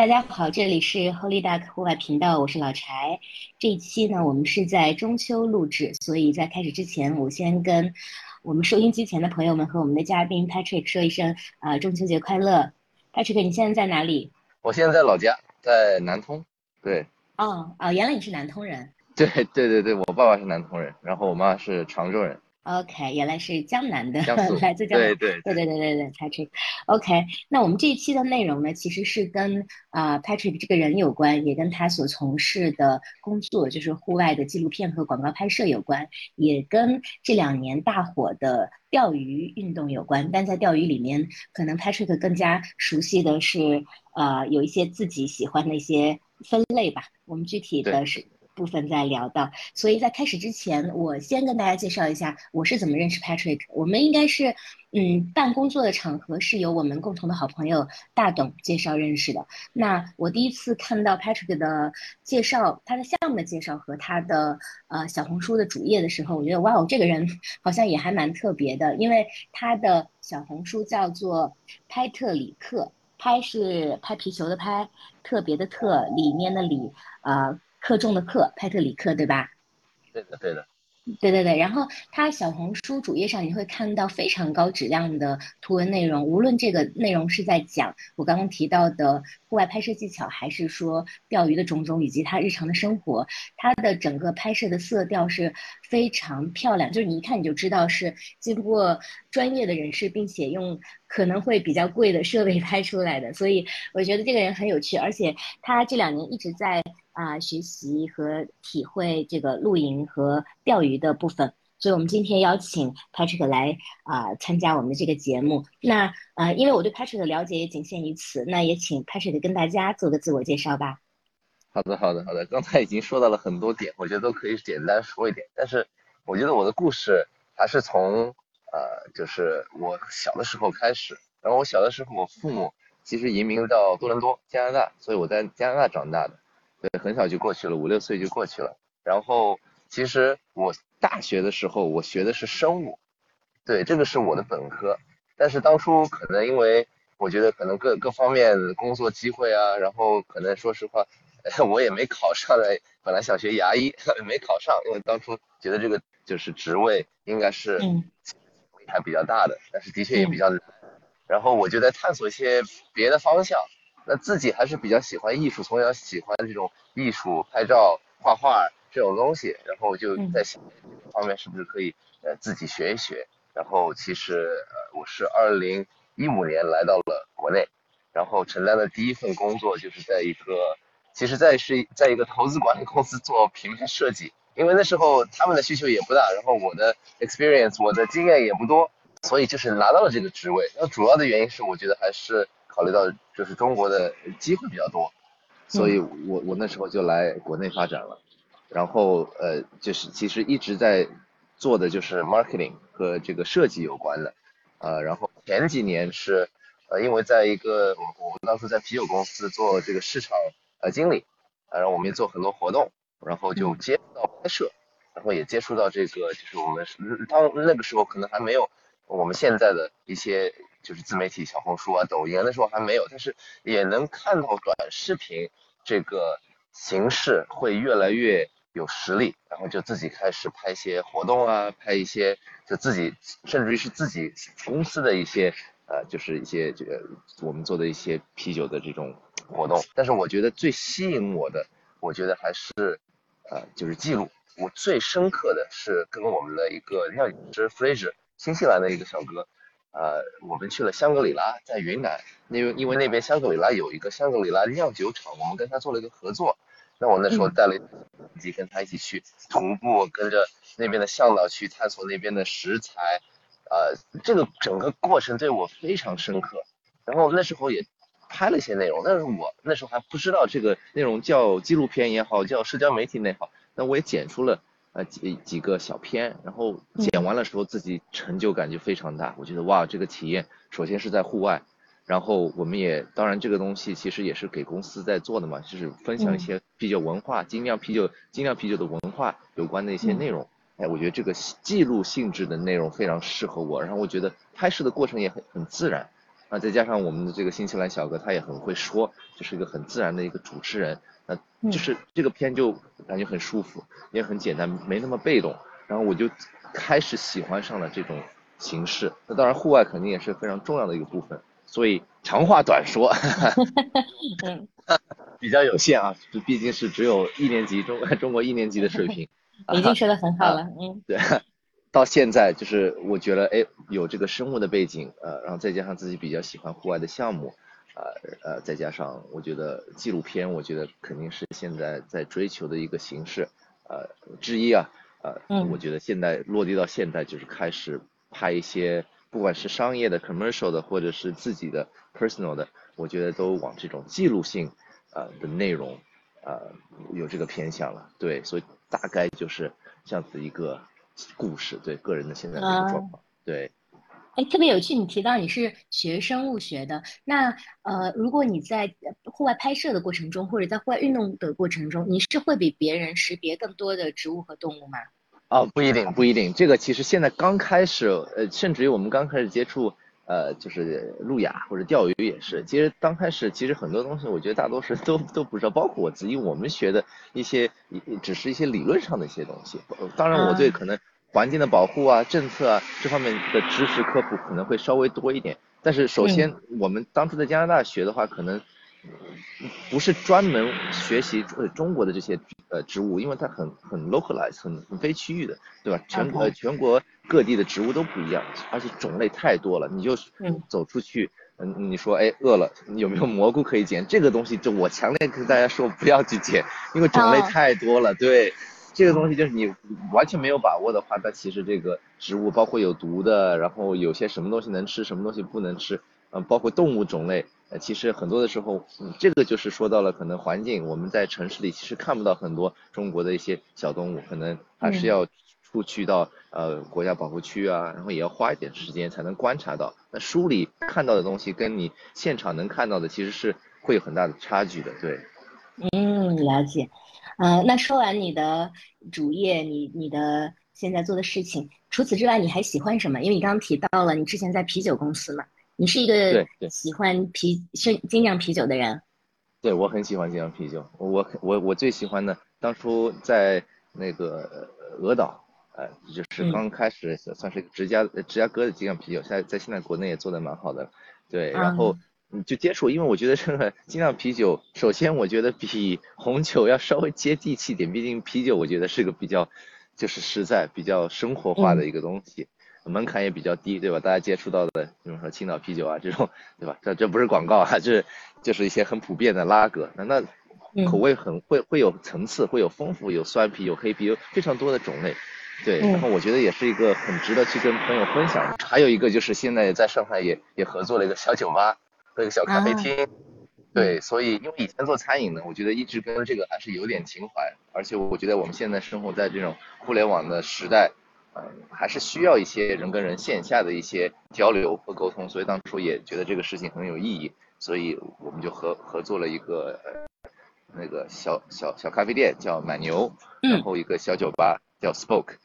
大家好，这里是 Holy Duck 户外频道，我是老柴。这一期呢，我们是在中秋录制，所以在开始之前，我先跟我们收音机前的朋友们和我们的嘉宾 Patrick 说一声啊，中秋节快乐！Patrick，你现在在哪里？我现在在老家，在南通。对。哦哦，原来你是南通人。对对对对，我爸爸是南通人，然后我妈是常州人。OK，原来是江南的，来自江南。对对对对对对对，Patrick。OK，那我们这一期的内容呢，其实是跟啊 Patrick 这个人有关，也跟他所从事的工作，就是户外的纪录片和广告拍摄有关，也跟这两年大火的钓鱼运动有关。但在钓鱼里面，可能 Patrick 更加熟悉的是，呃，有一些自己喜欢的一些分类吧。我们具体的是。部分再聊到，所以在开始之前，我先跟大家介绍一下我是怎么认识 Patrick。我们应该是，嗯，办工作的场合是由我们共同的好朋友大董介绍认识的。那我第一次看到 Patrick 的介绍，他的项目的介绍和他的呃小红书的主页的时候，我觉得哇哦，这个人好像也还蛮特别的，因为他的小红书叫做拍特里克，拍是拍皮球的拍，特别的特，里面的里，呃。克重的克，派特里克，对吧？对的，对的。对对对，然后他小红书主页上你会看到非常高质量的图文内容，无论这个内容是在讲我刚刚提到的户外拍摄技巧，还是说钓鱼的种种以及他日常的生活，他的整个拍摄的色调是非常漂亮，就是你一看你就知道是经过专业的人士，并且用可能会比较贵的设备拍出来的，所以我觉得这个人很有趣，而且他这两年一直在。啊，学习和体会这个露营和钓鱼的部分，所以我们今天邀请 Patrick 来啊参加我们的这个节目。那呃，因为我对 Patrick 的了解也仅限于此，那也请 Patrick 跟大家做个自我介绍吧。好的，好的，好的。刚才已经说到了很多点，我觉得都可以简单说一点。但是我觉得我的故事还是从呃，就是我小的时候开始。然后我小的时候，我父母其实移民到多伦多，加拿大，所以我在加拿大长大的。对，很小就过去了，五六岁就过去了。然后，其实我大学的时候，我学的是生物，对，这个是我的本科。但是当初可能因为我觉得可能各各方面工作机会啊，然后可能说实话，我也没考上来。本来想学牙医，没考上，因为当初觉得这个就是职位应该是还比较大的，但是的确也比较难。然后我就在探索一些别的方向。那自己还是比较喜欢艺术，从小喜欢这种艺术、拍照、画画这种东西，然后就在想这方面是不是可以呃自己学一学。然后其实呃我是二零一五年来到了国内，然后承担的第一份工作就是在一个，其实在是在一个投资管理公司做平面设计，因为那时候他们的需求也不大，然后我的 experience 我的经验也不多，所以就是拿到了这个职位。那主要的原因是我觉得还是。考虑到就是中国的机会比较多，所以我我那时候就来国内发展了，然后呃就是其实一直在做的就是 marketing 和这个设计有关的，呃然后前几年是呃因为在一个我我们当时在啤酒公司做这个市场呃经理，然后我们也做很多活动，然后就接触到拍摄，然后也接触到这个就是我们当那个时候可能还没有我们现在的一些。就是自媒体小红书啊、抖音那时候还没有，但是也能看到短视频这个形式会越来越有实力，然后就自己开始拍一些活动啊，拍一些就自己甚至于是自己公司的一些呃，就是一些这个我们做的一些啤酒的这种活动。但是我觉得最吸引我的，我觉得还是呃就是记录。我最深刻的是跟我们的一个酿酒师 Fraser，新西兰的一个小哥。呃，我们去了香格里拉，在云南，因为因为那边香格里拉有一个香格里拉酿酒厂，我们跟他做了一个合作。那我那时候带了一起跟他一起去徒步，跟着那边的向导去探索那边的食材，呃，这个整个过程对我非常深刻。然后那时候也拍了一些内容，但是我那时候还不知道这个内容叫纪录片也好，叫社交媒体也好，那我也剪出了。呃几几个小片，然后剪完了时候自己成就感就非常大。我觉得哇，这个体验首先是在户外，然后我们也当然这个东西其实也是给公司在做的嘛，就是分享一些啤酒文化、精酿啤酒、精酿啤酒的文化有关的一些内容。哎，我觉得这个记录性质的内容非常适合我，然后我觉得拍摄的过程也很很自然，啊，再加上我们的这个新西兰小哥他也很会说，就是一个很自然的一个主持人，那就是这个片就感觉很舒服，也很简单，没那么被动，然后我就开始喜欢上了这种形式。那当然户外肯定也是非常重要的一个部分，所以长话短说，嗯，比较有限啊，这毕竟是只有一年级中 中国一年级的水平，已经学得很好了，嗯，对。到现在就是我觉得哎有这个生物的背景呃然后再加上自己比较喜欢户外的项目呃呃再加上我觉得纪录片我觉得肯定是现在在追求的一个形式呃之一啊呃我觉得现在落地到现在就是开始拍一些不管是商业的 commercial 的或者是自己的 personal 的我觉得都往这种记录性呃的内容呃有这个偏向了对所以大概就是这样子一个。故事对个人的现在的一个状况，对，哎，特别有趣。你提到你是学生物学的，那呃，如果你在户外拍摄的过程中，或者在户外运动的过程中，你是会比别人识别更多的植物和动物吗？哦，不一定，不一定。这个其实现在刚开始，呃，甚至于我们刚开始接触，呃，就是路亚或者钓鱼也是。其实刚开始，其实很多东西，我觉得大多数都都不知道，包括我自己，我们学的一些，只是一些理论上的一些东西。当然，我对可能。环境的保护啊，政策啊，这方面的知识科普可能会稍微多一点。但是首先，我们当初在加拿大学的话，可能不是专门学习呃中国的这些呃植物，因为它很很 localized，很很非区域的，对吧？全呃全国各地的植物都不一样，而且种类太多了。你就走出去，嗯，你说哎饿了，有没有蘑菇可以捡？这个东西就我强烈跟大家说不要去捡，因为种类太多了，对。这个东西就是你完全没有把握的话，它其实这个植物包括有毒的，然后有些什么东西能吃，什么东西不能吃，嗯，包括动物种类，呃，其实很多的时候，嗯，这个就是说到了可能环境，我们在城市里其实看不到很多中国的一些小动物，可能还是要出去到呃国家保护区啊，然后也要花一点时间才能观察到。那书里看到的东西跟你现场能看到的其实是会有很大的差距的，对。嗯，了解。呃，那说完你的主业，你你的现在做的事情，除此之外，你还喜欢什么？因为你刚刚提到了你之前在啤酒公司嘛，你是一个喜欢啤是精酿啤酒的人。对，我很喜欢精酿啤酒。我我我最喜欢的，当初在那个俄岛，呃，就是刚开始算是芝加芝加哥的精酿啤酒，现在在现在国内也做的蛮好的。对，然后。你就接触，因为我觉得这个精酿啤酒，首先我觉得比红酒要稍微接地气点，毕竟啤酒我觉得是个比较就是实在、比较生活化的一个东西，门槛也比较低，对吧？大家接触到的，比如说青岛啤酒啊这种，对吧？这这不是广告啊，这就是一些很普遍的拉格，那那口味很会会有层次，会有丰富，有酸啤，有黑啤，有非常多的种类，对。然后我觉得也是一个很值得去跟朋友分享。还有一个就是现在在上海也也合作了一个小酒吧。一个小咖啡厅，对，所以因为以前做餐饮呢，我觉得一直跟这个还是有点情怀，而且我觉得我们现在生活在这种互联网的时代，嗯，还是需要一些人跟人线下的一些交流和沟通，所以当初也觉得这个事情很有意义，所以我们就合合作了一个那个小小小咖啡店叫满牛，然后一个小酒吧叫 Spoke，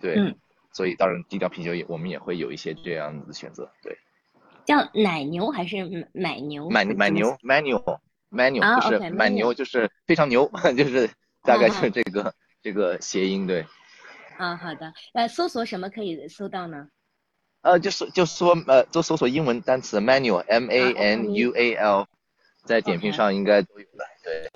对，所以当然低调啤酒也我们也会有一些这样子的选择，对。叫奶牛还是买牛？买买牛，manual，manual 就是买牛，就是非常牛，就是大概就是这个这个谐音对。啊，好的。呃，搜索什么可以搜到呢？呃，就是就说呃，就搜索英文单词 manual，m a n u a l，在点评上应该都有的，对。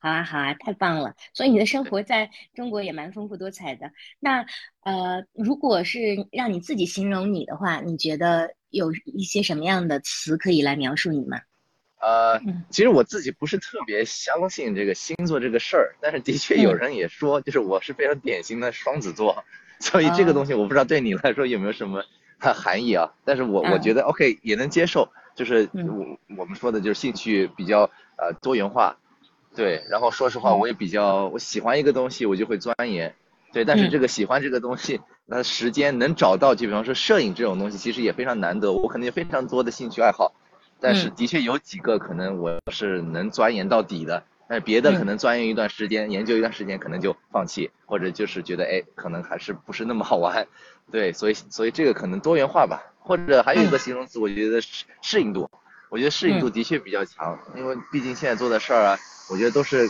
好啊，好啊，太棒了！所以你的生活在中国也蛮丰富多彩的。那呃，如果是让你自己形容你的话，你觉得有一些什么样的词可以来描述你吗？呃，其实我自己不是特别相信这个星座这个事儿，但是的确有人也说，就是我是非常典型的双子座，所以这个东西我不知道对你来说有没有什么含义啊？但是我我觉得 OK 也能接受，就是我我们说的就是兴趣比较呃多元化。对，然后说实话，我也比较我喜欢一个东西，我就会钻研。对，但是这个喜欢这个东西，那时间能找到，就比方说摄影这种东西，其实也非常难得。我可能有非常多的兴趣爱好，但是的确有几个可能我是能钻研到底的，但是别的可能钻研一段时间，研究一段时间，可能就放弃，或者就是觉得哎，可能还是不是那么好玩。对，所以所以这个可能多元化吧。或者还有一个形容词，我觉得适适应度，我觉得适应度的确比较强，因为毕竟现在做的事儿啊，我觉得都是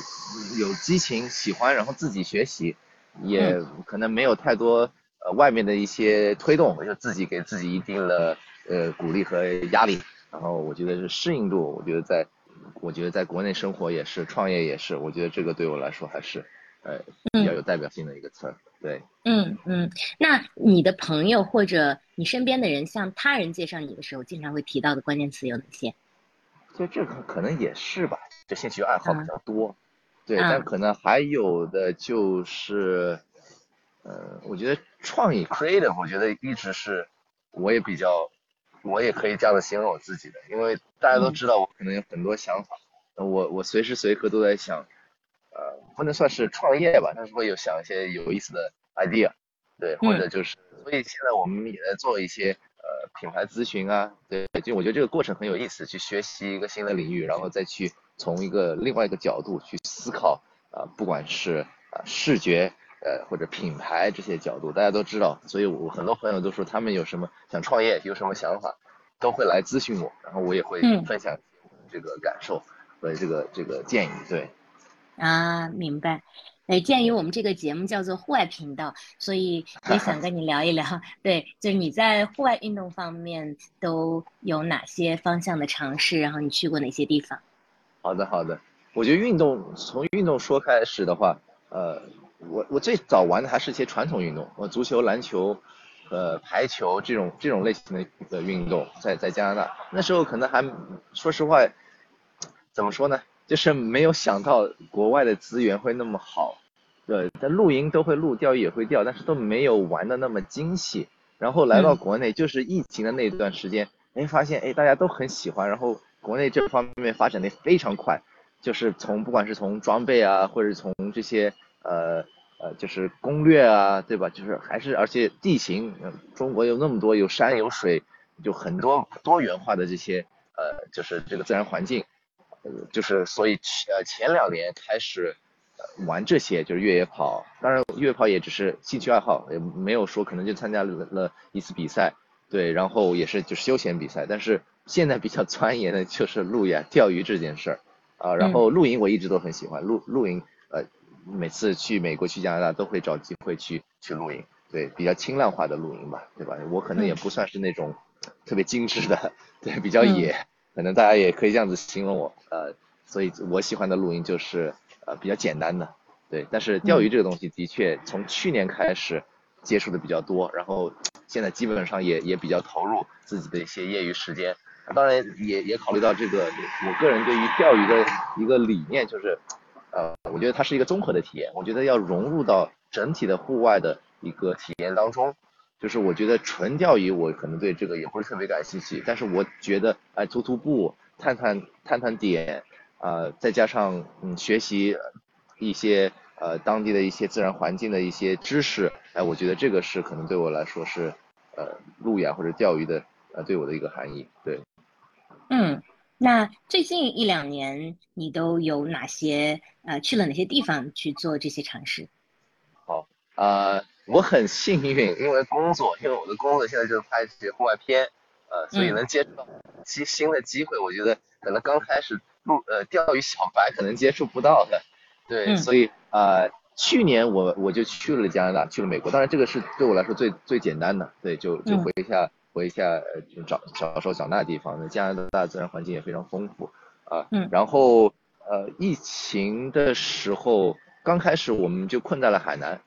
有激情、喜欢，然后自己学习，也可能没有太多呃外面的一些推动，就自己给自己一定的呃鼓励和压力，然后我觉得是适应度，我觉得在，我觉得在国内生活也是，创业也是，我觉得这个对我来说还是呃比较有代表性的一个词儿。对，嗯嗯，那你的朋友或者你身边的人向他人介绍你的时候，经常会提到的关键词有哪些？就这个可能也是吧，就兴趣爱好比较多，对，但可能还有的就是，呃，我觉得创意 creative，我觉得一直是我也比较，我也可以这样的形容我自己的，因为大家都知道我可能有很多想法，我我随时随刻都在想。呃，不能算是创业吧，但是会有想一些有意思的 idea，对，或者就是，所以现在我们也在做一些呃品牌咨询啊，对，就我觉得这个过程很有意思，去学习一个新的领域，然后再去从一个另外一个角度去思考啊，不管是啊视觉呃或者品牌这些角度，大家都知道，所以我很多朋友都说他们有什么想创业，有什么想法，都会来咨询我，然后我也会分享这个感受和这个这个建议，对。啊，明白。哎，鉴于我们这个节目叫做户外频道，所以 也想跟你聊一聊。对，就是你在户外运动方面都有哪些方向的尝试？然后你去过哪些地方？好的，好的。我觉得运动从运动说开始的话，呃，我我最早玩的还是一些传统运动，我足球、篮球、呃排球这种这种类型的的运动，在在加拿大那时候可能还说实话，怎么说呢？就是没有想到国外的资源会那么好，对，在露营都会露，钓鱼也会钓，但是都没有玩的那么精细。然后来到国内，就是疫情的那段时间，哎，发现哎大家都很喜欢，然后国内这方面发展的非常快，就是从不管是从装备啊，或者从这些呃呃就是攻略啊，对吧？就是还是而且地形，中国有那么多有山有水，就很多多元化的这些呃就是这个自然环境。呃就是所以呃前两年开始玩这些就是越野跑，当然越野跑也只是兴趣爱好，也没有说可能就参加了了一次比赛，对，然后也是就是休闲比赛，但是现在比较钻研的就是露营、钓鱼这件事儿啊，然后露营我一直都很喜欢露露营，呃，每次去美国去加拿大都会找机会去去露营，对，比较轻量化的露营吧，对吧？我可能也不算是那种特别精致的，对，比较野。可能大家也可以这样子形容我，呃，所以我喜欢的露营就是呃比较简单的，对。但是钓鱼这个东西的确从去年开始接触的比较多，然后现在基本上也也比较投入自己的一些业余时间。当然也也考虑到这个我个人对于钓鱼的一个理念就是，呃，我觉得它是一个综合的体验，我觉得要融入到整体的户外的一个体验当中。就是我觉得纯钓鱼，我可能对这个也不是特别感兴趣。但是我觉得，哎，徒徒步、探探探探点，啊，再加上嗯学习一些呃当地的一些自然环境的一些知识，哎，我觉得这个是可能对我来说是呃路亚或者钓鱼的呃对我的一个含义。对。嗯，那最近一两年你都有哪些呃去了哪些地方去做这些尝试？好，呃。我很幸运，因为工作，因为我的工作现在就是拍一些户外片，呃，所以能接触到新新的机会，我觉得可能刚开始入呃钓鱼小白可能接触不到的，对，所以呃，去年我我就去了加拿大，去了美国，当然这个是对我来说最最简单的，对，就就回一下回一下呃找小时候长大的地方，那加拿大自然环境也非常丰富啊，嗯然后呃疫情的时候刚开始我们就困在了海南。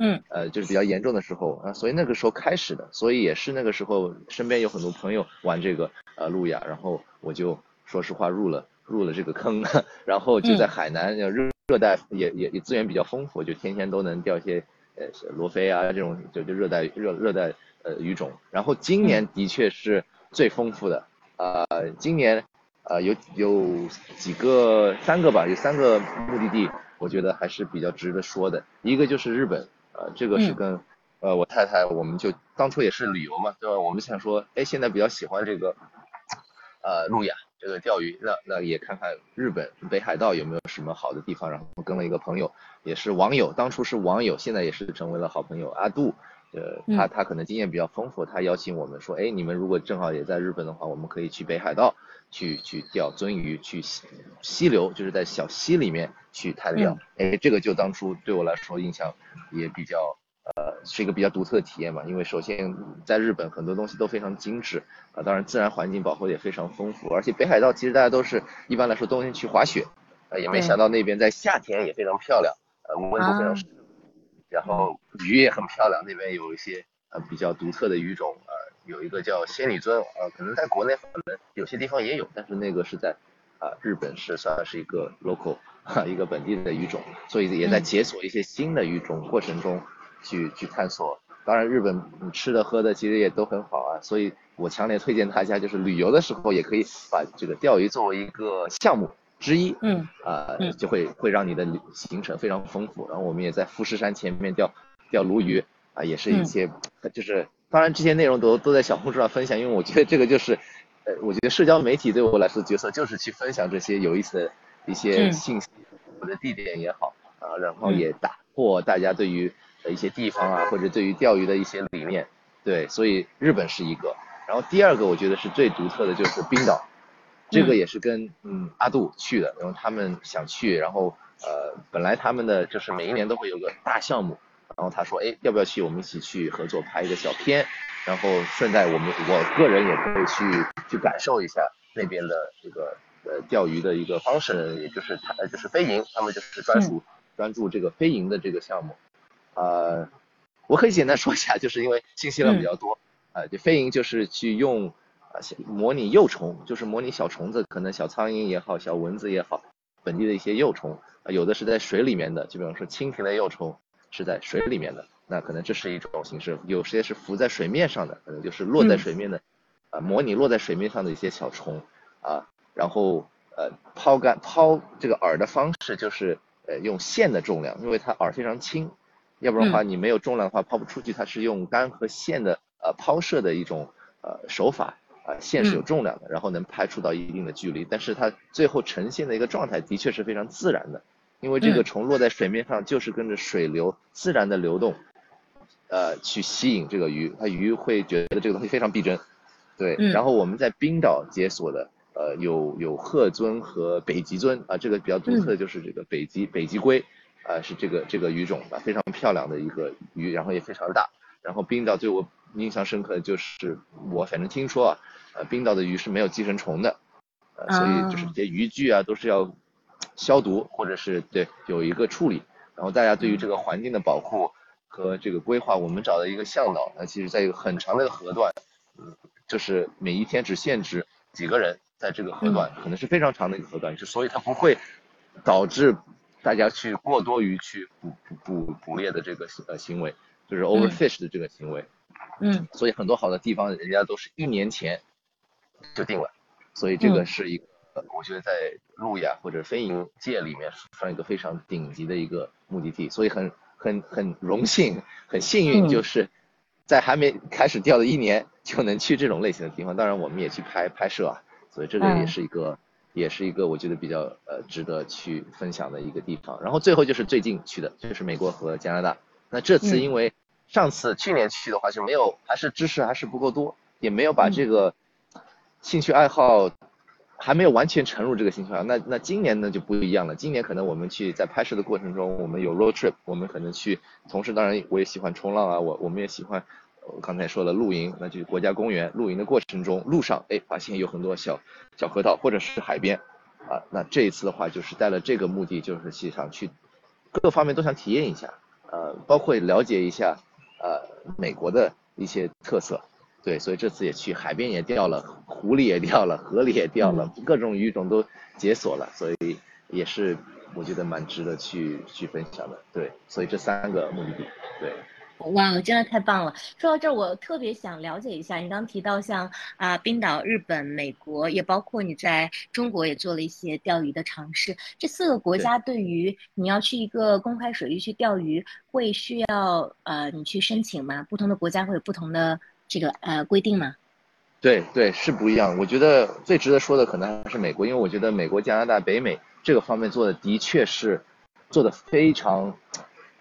嗯，呃，就是比较严重的时候啊，所以那个时候开始的，所以也是那个时候身边有很多朋友玩这个呃路亚，然后我就说实话入了入了这个坑，然后就在海南热热带也也也资源比较丰富，就天天都能钓一些呃罗非啊这种就就热带热热带呃鱼种，然后今年的确是最丰富的呃，今年呃有有几个三个吧，有三个目的地，我觉得还是比较值得说的，一个就是日本。呃，这个是跟呃我太太，我们就当初也是旅游嘛，对吧？我们想说，哎，现在比较喜欢这个呃路亚，这个钓鱼，那那也看看日本北海道有没有什么好的地方。然后跟了一个朋友，也是网友，当初是网友，现在也是成为了好朋友阿杜，呃，他他可能经验比较丰富，他邀请我们说，哎，你们如果正好也在日本的话，我们可以去北海道去去钓鳟鱼，去溪溪流，就是在小溪里面去探钓。哎，这个就当初对我来说印象也比较呃是一个比较独特的体验嘛，因为首先在日本很多东西都非常精致啊，当然自然环境保护的也非常丰富，而且北海道其实大家都是一般来说冬天去滑雪，啊，也没想到那边在夏天也非常漂亮，呃，温度非常适。然后鱼也很漂亮，那边有一些呃比较独特的鱼种，呃有一个叫仙女尊，呃可能在国内可能有些地方也有，但是那个是在啊日本是算是一个 local 哈 一个本地的鱼种，所以也在解锁一些新的鱼种过程中去去探索。当然日本吃的喝的其实也都很好啊，所以我强烈推荐大家就是旅游的时候也可以把这个钓鱼作为一个项目。之一，嗯，啊，就会会让你的行程非常丰富。然后我们也在富士山前面钓钓鲈鱼，啊，也是一些，就是当然这些内容都都在小红书上分享，因为我觉得这个就是，呃，我觉得社交媒体对我来说角色就是去分享这些有意思的一些信息或者地点也好，啊，然后也打破大家对于一些地方啊或者对于钓鱼的一些理念，对，所以日本是一个，然后第二个我觉得是最独特的就是冰岛。这个也是跟嗯。阿杜去的，然后他们想去，然后呃本来他们的就是每一年都会有个大项目，然后他说哎要不要去我们一起去合作拍一个小片，然后顺带我们我个人也可以去去感受一下那边的这个呃钓鱼的一个方式，也就是他就是飞营，他们就是专属专注这个飞营的这个项目，呃我可以简单说一下，就是因为信息量比较多，呃就飞营就是去用。啊，模拟幼虫就是模拟小虫子，可能小苍蝇也好，小蚊子也好，本地的一些幼虫啊，有的是在水里面的，就比方说蜻蜓的幼虫是在水里面的，那可能这是一种形式。有些是浮在水面上的，可能就是落在水面的，啊，模拟落在水面上的一些小虫啊，然后呃抛竿抛这个饵的方式就是呃用线的重量，因为它饵非常轻，要不然的话你没有重量的话抛不出去，它是用竿和线的呃抛射的一种呃手法。啊，线是有重量的，然后能拍出到一定的距离，但是它最后呈现的一个状态的确是非常自然的，因为这个虫落在水面上就是跟着水流自然的流动，呃，去吸引这个鱼，它鱼会觉得这个东西非常逼真，对。然后我们在冰岛解锁的，呃，有有鹤尊和北极尊啊，这个比较独特的就是这个北极北极龟，啊，是这个这个鱼种啊，非常漂亮的一个鱼，然后也非常大。然后冰岛对我印象深刻的就是我反正听说啊。呃，冰岛的鱼是没有寄生虫的，呃，所以就是这些渔具啊，都是要消毒或者是对有一个处理。然后大家对于这个环境的保护和这个规划，我们找了一个向导，那其实在一个很长的一个河段，嗯，就是每一天只限制几个人在这个河段，可能是非常长的一个河段，就所以它不会导致大家去过多于去捕捕捕捕猎的这个呃行为，就是 overfish 的这个行为。嗯，所以很多好的地方，人家都是一年前。就定了，所以这个是一个，我觉得在路亚或者飞营界里面算一个非常顶级的一个目的地，所以很很很荣幸，很幸运，就是在还没开始钓的一年就能去这种类型的地方。当然，我们也去拍拍摄啊，所以这个也是一个，也是一个我觉得比较呃值得去分享的一个地方。然后最后就是最近去的，就是美国和加拿大。那这次因为上次去年去的话就没有，还是知识还是不够多，也没有把这个。兴趣爱好还没有完全沉入这个兴趣爱好，那那今年呢就不一样了。今年可能我们去在拍摄的过程中，我们有 road trip，我们可能去，同时当然我也喜欢冲浪啊，我我们也喜欢，我刚才说了露营，那就是国家公园露营的过程中，路上哎发现有很多小小河道或者是海边，啊，那这一次的话就是带了这个目的，就是想去各个方面都想体验一下，呃，包括了解一下呃美国的一些特色。对，所以这次也去海边也钓了，湖里也钓了，河里也钓了，各种鱼种都解锁了，所以也是我觉得蛮值得去去分享的。对，所以这三个目的地，对。哇，真的太棒了！说到这儿，我特别想了解一下，你刚提到像啊冰岛、日本、美国，也包括你在中国也做了一些钓鱼的尝试。这四个国家对于你要去一个公开水域去钓鱼，会需要呃你去申请吗？不同的国家会有不同的。这个呃规定吗？对对是不一样。我觉得最值得说的可能还是美国，因为我觉得美国、加拿大、北美这个方面做的的确是做的非常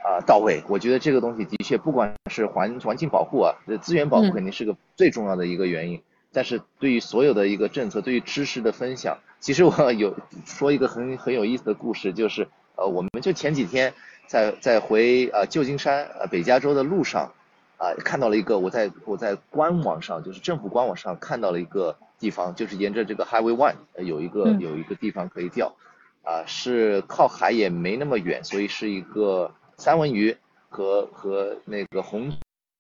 啊到位。我觉得这个东西的确不管是环环境保护啊，资源保护肯定是个最重要的一个原因。但是对于所有的一个政策，对于知识的分享，其实我有说一个很很有意思的故事，就是呃，我们就前几天在在回呃旧金山呃北加州的路上啊，看到了一个我在我在官网上，就是政府官网上看到了一个地方，就是沿着这个 Highway One 有一个有一个地方可以钓啊，是靠海也没那么远，所以是一个三文鱼。和和那个红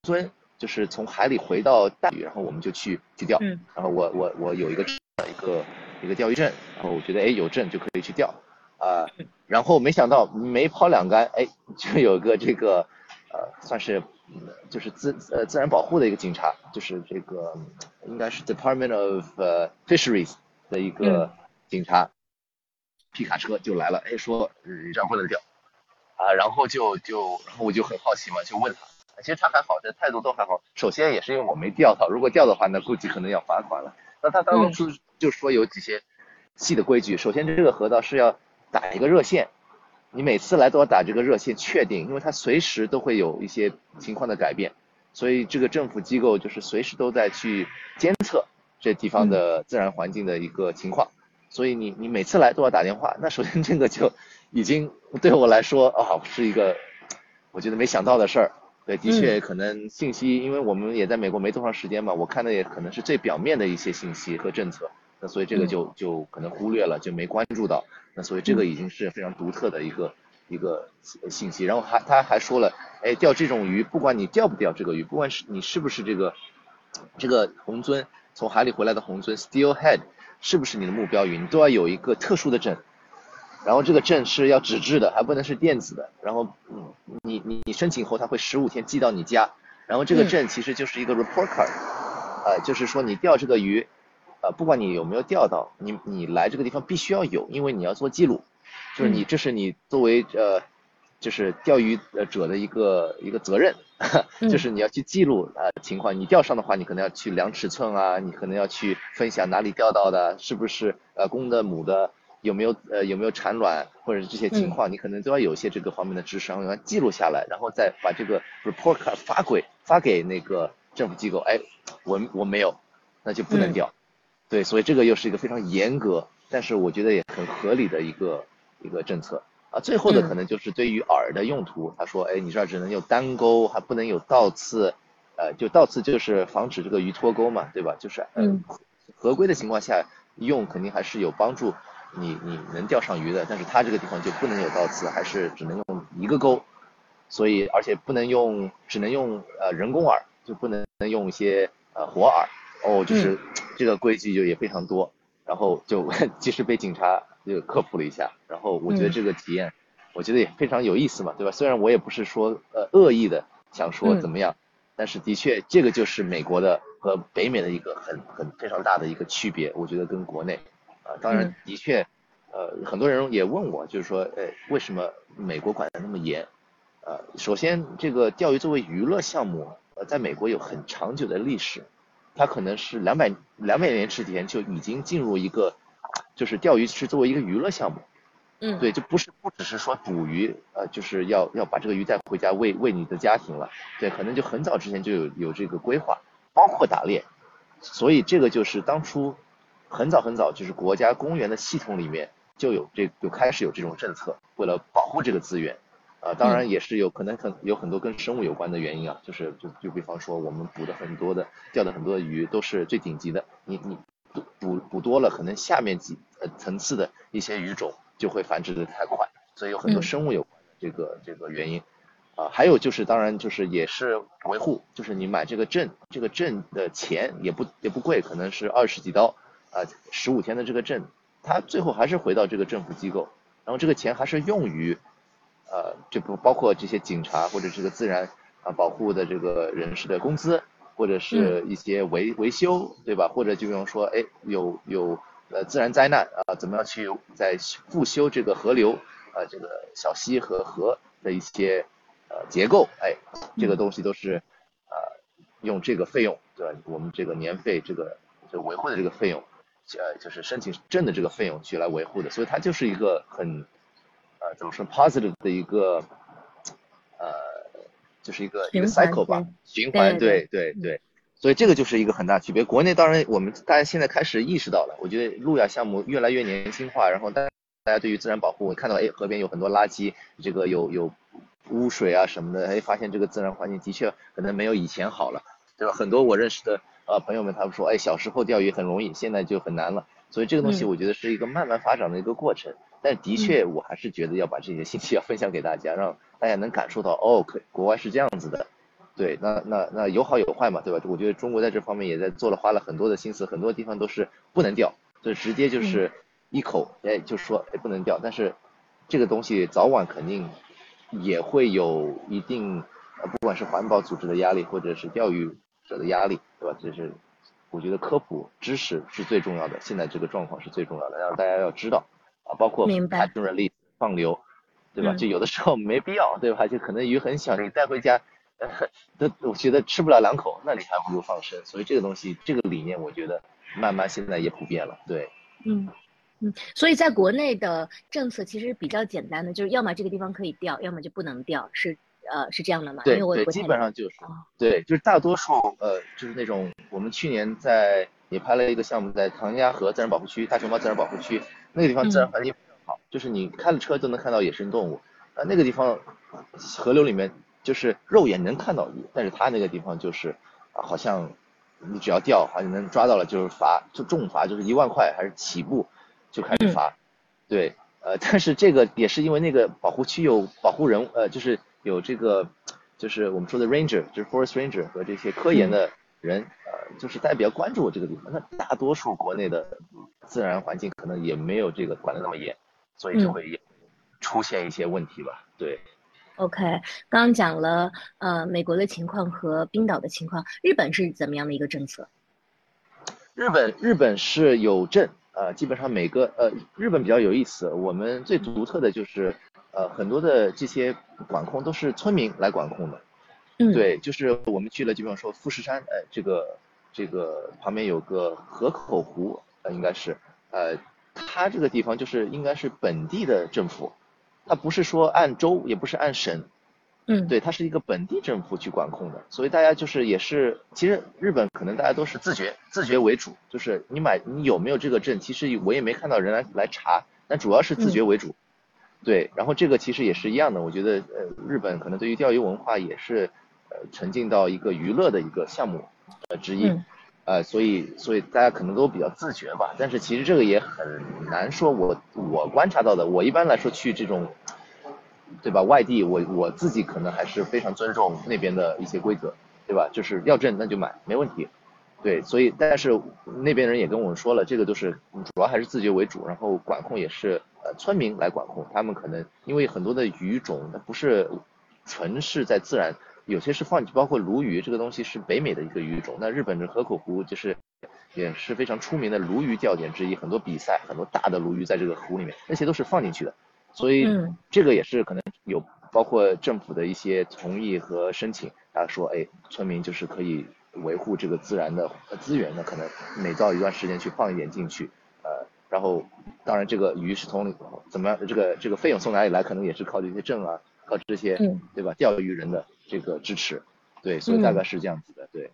鳟，就是从海里回到大鱼，然后我们就去去钓。嗯。然后我我我有一个一个一个钓鱼证，然后我觉得哎有证就可以去钓啊。然后没想到没抛两竿，哎就有个这个呃算是就是自呃自然保护的一个警察，就是这个应该是 Department of Fisheries 的一个警察，皮卡车就来了，哎说你这样不能钓。啊，然后就就，然后我就很好奇嘛，就问他，其实他还好，这态度都还好。首先也是因为我没钓到，如果钓的话，那估计可能要罚款了。那他当时就说有几些细的规矩，首先这个河道是要打一个热线，你每次来都要打这个热线确定，因为它随时都会有一些情况的改变，所以这个政府机构就是随时都在去监测这地方的自然环境的一个情况，所以你你每次来都要打电话，那首先这个就。已经对我来说啊是一个我觉得没想到的事儿，对，的确可能信息，因为我们也在美国没多长时间嘛，我看的也可能是最表面的一些信息和政策，那所以这个就就可能忽略了，就没关注到，那所以这个已经是非常独特的一个一个信息，然后还他还说了，哎，钓这种鱼，不管你钓不钓这个鱼，不管是你是不是这个这个红鳟从海里回来的红鳟 steelhead 是不是你的目标鱼，你都要有一个特殊的证。然后这个证是要纸质的，还不能是电子的。然后，嗯，你你你申请后，他会十五天寄到你家。然后这个证其实就是一个 report card，呃，就是说你钓这个鱼，呃，不管你有没有钓到，你你来这个地方必须要有，因为你要做记录，就是你这是你作为呃，就是钓鱼呃者的一个一个责任，就是你要去记录啊情况。你钓上的话，你可能要去量尺寸啊，你可能要去分享哪里钓到的，是不是呃公的母的。有没有呃有没有产卵或者是这些情况，你可能都要有一些这个方面的知识，然后记录下来，然后再把这个 report card 发给发给那个政府机构。哎，我我没有，那就不能钓。对，所以这个又是一个非常严格，但是我觉得也很合理的一个一个政策啊。最后的可能就是对于饵的用途，他说，哎，你这儿只能有单钩，还不能有倒刺，呃，就倒刺就是防止这个鱼脱钩嘛，对吧？就是嗯，合规的情况下用肯定还是有帮助。你你能钓上鱼的，但是它这个地方就不能有倒刺，还是只能用一个钩，所以而且不能用，只能用呃人工饵，就不能能用一些呃活饵，哦，就是这个规矩就也非常多，然后就 及时被警察就科普了一下，然后我觉得这个体验，我觉得也非常有意思嘛，对吧？虽然我也不是说呃恶意的想说怎么样，但是的确这个就是美国的和北美的一个很很非常大的一个区别，我觉得跟国内。啊，当然，的确，呃，很多人也问我，就是说，呃，为什么美国管的那么严？呃，首先，这个钓鱼作为娱乐项目，呃，在美国有很长久的历史，它可能是两百两百年之前就已经进入一个，就是钓鱼是作为一个娱乐项目。嗯。对，就不是不只是说捕鱼，呃，就是要要把这个鱼带回家喂喂你的家庭了。对，可能就很早之前就有有这个规划，包括打猎，所以这个就是当初。很早很早，就是国家公园的系统里面就有这就开始有这种政策，为了保护这个资源，啊，当然也是有可能很有很多跟生物有关的原因啊，就是就就比方说我们捕的很多的钓的很多的鱼都是最顶级的，你你捕捕捕多了，可能下面几呃层次的一些鱼种就会繁殖的太快，所以有很多生物有关的这个这个原因，啊，还有就是当然就是也是维护，就是你买这个证，这个证的钱也不也不贵，可能是二十几刀。啊，十五天的这个证，他最后还是回到这个政府机构，然后这个钱还是用于，呃，就不包括这些警察或者这个自然啊保护的这个人士的工资，或者是一些维维修，对吧？或者就比方说，哎，有有呃自然灾难啊，怎么样去在复修这个河流啊，这个小溪和河的一些呃结构，哎，这个东西都是啊用这个费用，对吧？我们这个年费这个就维护的这个费用。呃，就是申请证的这个费用去来维护的，所以它就是一个很，呃，怎么说 positive 的一个，呃，就是一个一个 cycle 吧，循环，对对对。所以这个就是一个很大区别。国内当然我们大家现在开始意识到了，我觉得路亚项目越来越年轻化，然后大大家对于自然保护，看到哎河边有很多垃圾，这个有有污水啊什么的，哎发现这个自然环境的确可能没有以前好了，对吧？很多我认识的呃朋友们他们说，哎小时候钓鱼很容易，现在就很难了。所以这个东西我觉得是一个慢慢发展的一个过程。但的确我还是觉得要把这些信息要分享给大家，让大家能感受到哦，可国外是这样子的。对，那那那有好有坏嘛，对吧？我觉得中国在这方面也在做了，花了很多的心思，很多地方都是不能钓，就直接就是一口，哎，就说哎不能钓。但是这个东西早晚肯定也会有一定，呃，不管是环保组织的压力，或者是钓鱼者的压力，对吧？就是我觉得科普知识是最重要的，现在这个状况是最重要的，让大家要知道啊，包括排中人力放流，对吧？就有的时候没必要，对吧？就可能鱼很小，你带回家。那我觉得吃不了两口，那你还不如放生。所以这个东西，这个理念，我觉得慢慢现在也普遍了。对，嗯嗯，所以在国内的政策其实比较简单的，就是要么这个地方可以钓，要么就不能钓，是呃是这样的吗？对对，基本上就是，对，就是大多数呃就是那种我们去年在也拍了一个项目，在唐家河自然保护区、大熊猫自然保护区那个地方自然环境非常好，就是你开了车都能看到野生动物，啊那个地方河流里面。就是肉眼能看到鱼，但是它那个地方就是，啊，好像你只要钓，好像能抓到了，就是罚，就重罚，就是一万块还是起步就开始罚，对，呃，但是这个也是因为那个保护区有保护人，呃，就是有这个，就是我们说的 ranger，就是 forest ranger 和这些科研的人，呃，就是大家比较关注我这个地方。那大多数国内的自然环境可能也没有这个管的那么严，所以就会出现一些问题吧，对。OK，刚刚讲了呃美国的情况和冰岛的情况，日本是怎么样的一个政策？日本日本是有证，呃，基本上每个呃日本比较有意思，我们最独特的就是呃很多的这些管控都是村民来管控的，嗯，对，就是我们去了，就比方说富士山，呃，这个这个旁边有个河口湖，呃，应该是呃它这个地方就是应该是本地的政府。它不是说按州，也不是按省，嗯，对，它是一个本地政府去管控的，所以大家就是也是，其实日本可能大家都是自觉，自觉为主，就是你买你有没有这个证，其实我也没看到人来来查，但主要是自觉为主，对，然后这个其实也是一样的，我觉得呃日本可能对于钓鱼文化也是呃沉浸到一个娱乐的一个项目呃之一。呃，所以所以大家可能都比较自觉吧，但是其实这个也很难说。我我观察到的，我一般来说去这种，对吧？外地，我我自己可能还是非常尊重那边的一些规则，对吧？就是要证那就买，没问题。对，所以但是那边人也跟我们说了，这个都是主要还是自觉为主，然后管控也是呃村民来管控，他们可能因为很多的鱼种它不是纯是在自然。有些是放，包括鲈鱼这个东西是北美的一个鱼种。那日本的河口湖就是也是非常出名的鲈鱼钓点之一，很多比赛，很多大的鲈鱼在这个湖里面，那些都是放进去的。所以这个也是可能有包括政府的一些同意和申请，他说，哎，村民就是可以维护这个自然的资源的，可能每到一段时间去放一点进去，呃，然后当然这个鱼是从怎么样，这个这个费用从哪里来，可能也是靠这些证啊，靠这些，对吧？钓鱼人的。这个支持，对，所以大概是这样子的，对。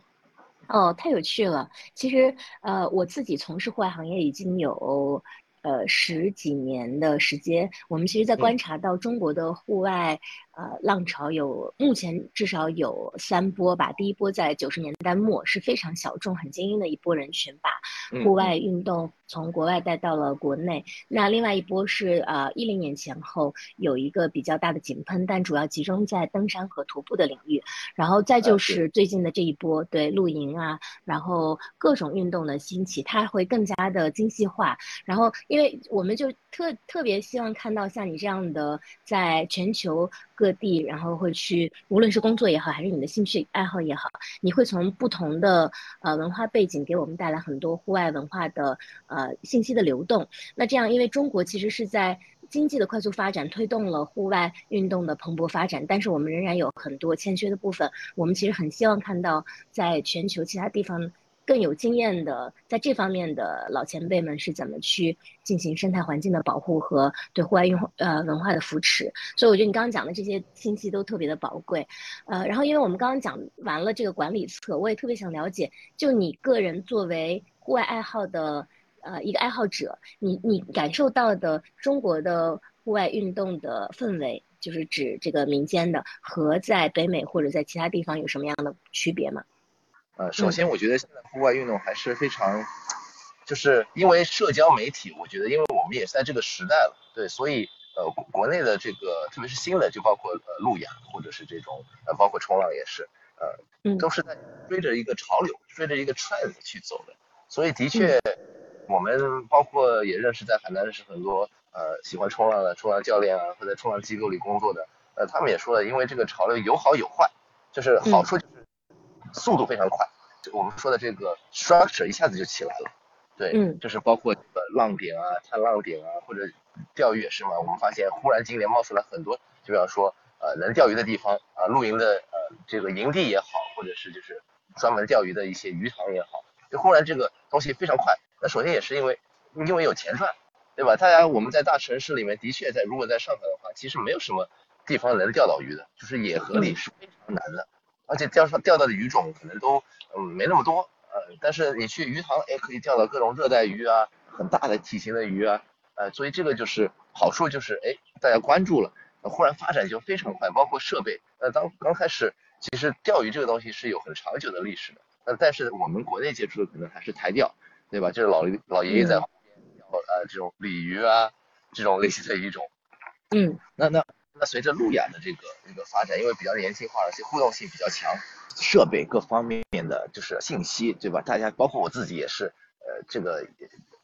哦，太有趣了。其实，呃，我自己从事户外行业已经有。呃，十几年的时间，我们其实，在观察到中国的户外呃浪潮有目前至少有三波吧。第一波在九十年代末是非常小众、很精英的一波人群，把户外运动从国外带到了国内。那另外一波是呃一零年前后有一个比较大的井喷，但主要集中在登山和徒步的领域。然后再就是最近的这一波，对露营啊，然后各种运动的兴起，它会更加的精细化，然后。因为我们就特特别希望看到像你这样的，在全球各地，然后会去，无论是工作也好，还是你的兴趣爱好也好，你会从不同的呃文化背景给我们带来很多户外文化的呃信息的流动。那这样，因为中国其实是在经济的快速发展推动了户外运动的蓬勃发展，但是我们仍然有很多欠缺的部分。我们其实很希望看到在全球其他地方。更有经验的在这方面的老前辈们是怎么去进行生态环境的保护和对户外运呃文化的扶持。所以我觉得你刚刚讲的这些信息都特别的宝贵。呃，然后因为我们刚刚讲完了这个管理策，我也特别想了解，就你个人作为户外爱好的呃一个爱好者，你你感受到的中国的户外运动的氛围。就是指这个民间的和在北美或者在其他地方有什么样的区别吗？呃，首先我觉得现在户外运动还是非常，就是因为社交媒体，我觉得因为我们也是在这个时代了，对，所以呃国内的这个特别是新的，就包括呃路亚或者是这种呃包括冲浪也是，呃都是在追着一个潮流，追着一个 trend 去走的，所以的确我们包括也认识在海南认识很多。呃，喜欢冲浪的冲浪教练啊，或者冲浪机构里工作的，呃，他们也说了，因为这个潮流有好有坏，就是好处就是速度非常快，就我们说的这个 structure 一下子就起来了，对，就是包括浪点啊、探浪点啊，或者钓鱼也是嘛，我们发现忽然今年冒出来很多，就比方说呃能钓鱼的地方啊，露营的呃这个营地也好，或者是就是专门钓鱼的一些鱼塘也好，就忽然这个东西非常快，那首先也是因为因为有钱赚。对吧？大家我们在大城市里面的确在，如果在上海的话，其实没有什么地方能钓到鱼的，就是野河里是非常难的，而且钓上钓到的鱼种可能都嗯没那么多，呃，但是你去鱼塘，哎，可以钓到各种热带鱼啊，很大的体型的鱼啊，呃，所以这个就是好处，就是哎，大家关注了，忽然发展就非常快，包括设备，呃，当刚开始其实钓鱼这个东西是有很长久的历史的，呃，但是我们国内接触的可能还是台钓，对吧？就是老老爷爷在。呃，这种鲤鱼啊，这种类型的鱼种，嗯，那那那随着路亚的这个这个发展，因为比较年轻化，而且互动性比较强，设备各方面的就是信息，对吧？大家包括我自己也是，呃，这个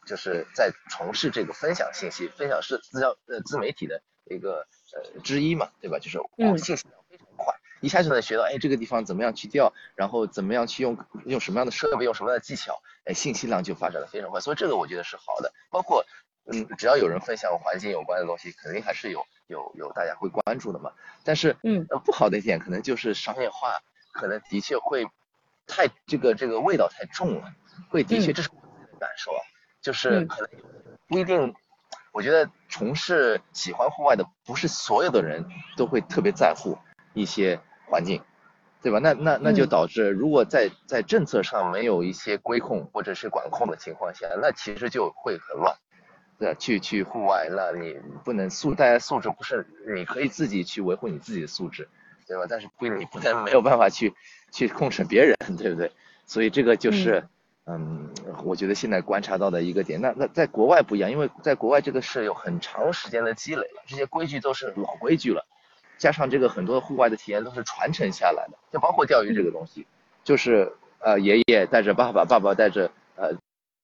就是在从事这个分享信息、分享是自交呃自媒体的一个呃之一嘛，对吧？就是我信息量非常快，一下就能学到，哎，这个地方怎么样去钓，然后怎么样去用用什么样的设备，用什么样的技巧。哎，信息量就发展的非常快，所以这个我觉得是好的。包括，嗯，只要有人分享环境有关的东西，肯定还是有有有大家会关注的嘛。但是，嗯，呃，不好的一点可能就是商业化，可能的确会太这个这个味道太重了，会的确这是我自己的感受啊，就是可能不一定。我觉得从事喜欢户外的，不是所有的人都会特别在乎一些环境。对吧？那那那就导致，如果在在政策上没有一些规控或者是管控的情况下，那其实就会很乱。对，去去户外，那你不能素大家素质不是，你可以自己去维护你自己的素质，对吧？但是不，你不能没有办法去去控制别人，对不对？所以这个就是，嗯，我觉得现在观察到的一个点。那那在国外不一样，因为在国外这个是有很长时间的积累了，这些规矩都是老规矩了。加上这个很多户外的体验都是传承下来的，就包括钓鱼这个东西，就是呃爷爷带着爸爸，爸爸带着呃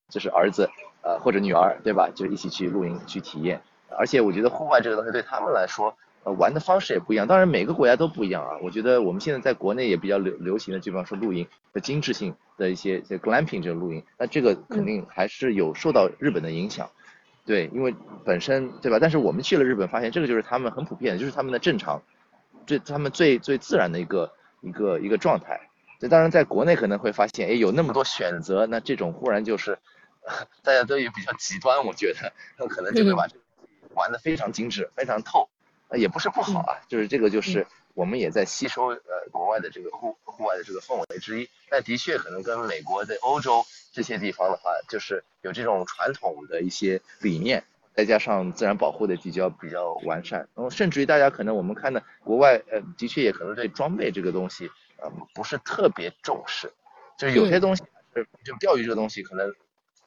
就是儿子呃或者女儿对吧，就一起去露营去体验。而且我觉得户外这个东西对他们来说，呃玩的方式也不一样。当然每个国家都不一样啊。我觉得我们现在在国内也比较流流行的，就比方说露营的精致性的一些这 glamping 这个露营，那这个肯定还是有受到日本的影响。对，因为本身对吧？但是我们去了日本，发现这个就是他们很普遍，就是他们的正常，这他们最最自然的一个一个一个状态。这当然在国内可能会发现，哎，有那么多选择，那这种忽然就是 大家都有比较极端，我觉得那可能就会把这个玩的非常精致，非常透，也不是不好啊，就是这个就是我们也在吸收呃国外的这个户户外的这个氛围之一。但的确可能跟美国的欧洲。这些地方的话，就是有这种传统的一些理念，再加上自然保护的比较比较完善，然后甚至于大家可能我们看的国外，呃，的确也可能对装备这个东西，呃，不是特别重视，就是有些东西是就钓鱼这个东西可能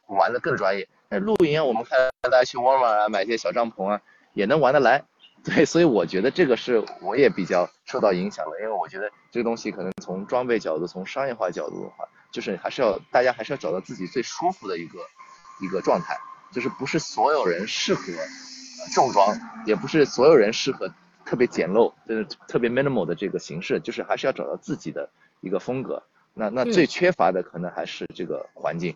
玩的更专业，那露营啊，我们看大家去沃尔玛啊买一些小帐篷啊，也能玩得来，对，所以我觉得这个是我也比较受到影响的，因为我觉得这个东西可能从装备角度，从商业化角度的话。就是还是要大家还是要找到自己最舒服的一个一个状态，就是不是所有人适合重装，也不是所有人适合特别简陋，就是特别 minimal 的这个形式，就是还是要找到自己的一个风格。那那最缺乏的可能还是这个环境，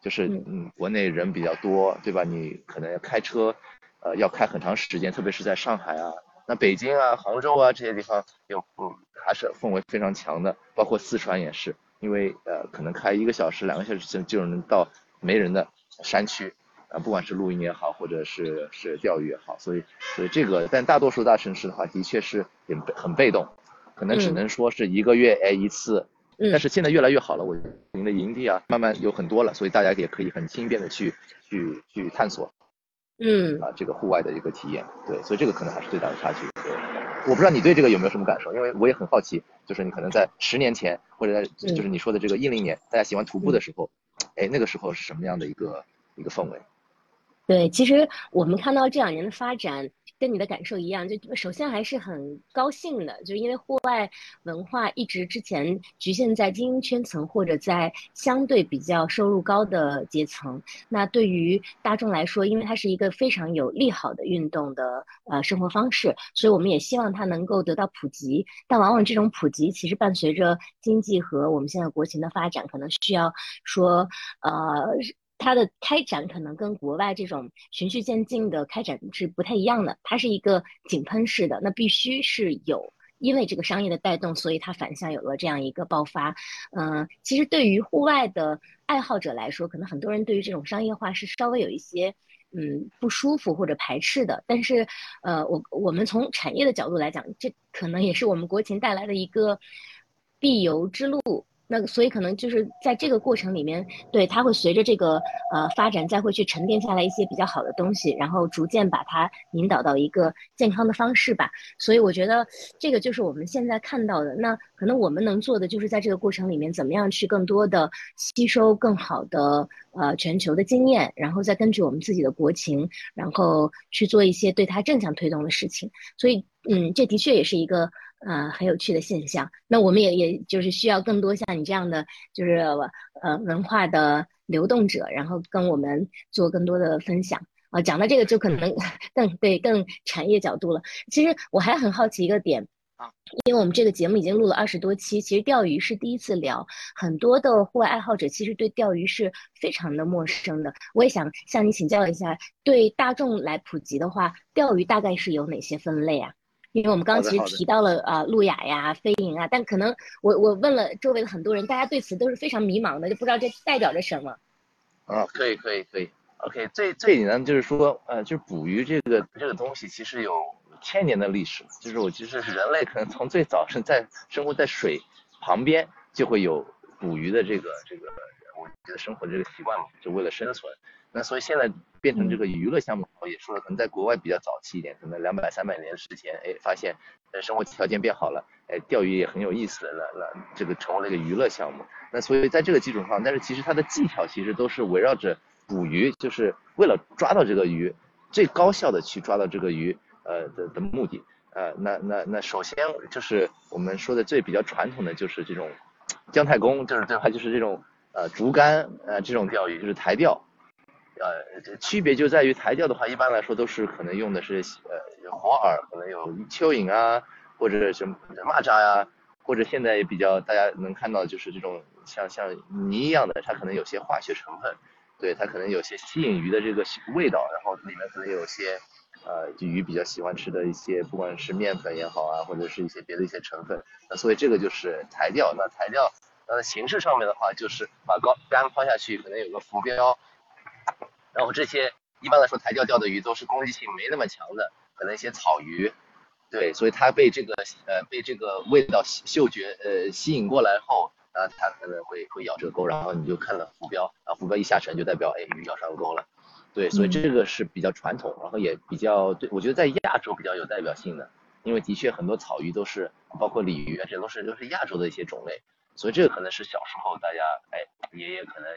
就是嗯国内人比较多，对吧？你可能要开车，呃要开很长时间，特别是在上海啊，那北京啊、杭州啊这些地方有嗯还是氛围非常强的，包括四川也是。因为呃可能开一个小时两个小时就就能到没人的山区啊，不管是露营也好，或者是是钓鱼也好，所以所以这个但大多数大城市的话，的确是很很被动，可能只能说是一个月哎一次。但是现在越来越好了，我您的营地啊，慢慢有很多了，所以大家也可以很轻便的去去去探索，嗯，啊，这个户外的一个体验，对，所以这个可能还是最大的差距。对，我不知道你对这个有没有什么感受，因为我也很好奇，就是你可能在十年前或者在就是你说的这个一零年，大家喜欢徒步的时候，哎，那个时候是什么样的一个一个氛围？对，其实我们看到这两年的发展。跟你的感受一样，就首先还是很高兴的，就因为户外文化一直之前局限在精英圈层或者在相对比较收入高的阶层。那对于大众来说，因为它是一个非常有利好的运动的呃生活方式，所以我们也希望它能够得到普及。但往往这种普及其实伴随着经济和我们现在国情的发展，可能需要说呃。它的开展可能跟国外这种循序渐进的开展是不太一样的，它是一个井喷式的，那必须是有因为这个商业的带动，所以它反向有了这样一个爆发。嗯，其实对于户外的爱好者来说，可能很多人对于这种商业化是稍微有一些嗯不舒服或者排斥的，但是呃，我我们从产业的角度来讲，这可能也是我们国情带来的一个必由之路。那所以可能就是在这个过程里面，对它会随着这个呃发展，再会去沉淀下来一些比较好的东西，然后逐渐把它引导到一个健康的方式吧。所以我觉得这个就是我们现在看到的。那可能我们能做的就是在这个过程里面，怎么样去更多的吸收更好的呃全球的经验，然后再根据我们自己的国情，然后去做一些对它正向推动的事情。所以嗯，这的确也是一个。呃，很有趣的现象。那我们也也就是需要更多像你这样的，就是呃文化的流动者，然后跟我们做更多的分享啊。讲到这个，就可能 更对更产业角度了。其实我还很好奇一个点啊，因为我们这个节目已经录了二十多期，其实钓鱼是第一次聊，很多的户外爱好者其实对钓鱼是非常的陌生的。我也想向你请教一下，对大众来普及的话，钓鱼大概是有哪些分类啊？因为我们刚刚其实提到了啊，路亚呀、飞营啊，但可能我我问了周围的很多人，大家对此都是非常迷茫的，就不知道这代表着什么。啊，可以可以可以，OK，最最简单就是说，呃，就是捕鱼这个这个东西其实有千年的历史，就是我其实是人类可能从最早是在生活在水旁边就会有捕鱼的这个这个我觉得生活的这个习惯嘛，就为了生存。那所以现在变成这个娱乐项目，我也说了，可能在国外比较早期一点，可能两百三百年之前，哎，发现呃生活条件变好了，哎，钓鱼也很有意思了，那这个成为了一个娱乐项目。那所以在这个基础上，但是其实它的技巧其实都是围绕着捕鱼，就是为了抓到这个鱼，最高效的去抓到这个鱼，呃的的目的。呃，那那那首先就是我们说的最比较传统的就是这种姜太公，就是对吧？就是这种呃竹竿呃这种钓鱼，就是台钓。呃，区别就在于台钓的话，一般来说都是可能用的是呃活饵，可能有蚯蚓啊，或者什么蚂蚱呀，或者现在也比较大家能看到就是这种像像泥一样的，它可能有些化学成分，对，它可能有些吸引鱼的这个味道，然后里面可能有些呃鱼比较喜欢吃的一些，不管是面粉也好啊，或者是一些别的一些成分，那所以这个就是台钓。那台钓它的形式上面的话，就是把高竿抛下去，可能有个浮标。然后这些一般来说台钓钓的鱼都是攻击性没那么强的，可能一些草鱼，对，所以它被这个呃被这个味道嗅觉呃吸引过来后，啊它可能会会咬这个钩，然后你就看到浮标，啊浮标一下沉就代表哎鱼咬上钩了，对，所以这个是比较传统，然后也比较对我觉得在亚洲比较有代表性的，因为的确很多草鱼都是包括鲤鱼啊这都是都是亚洲的一些种类，所以这个可能是小时候大家哎爷爷可能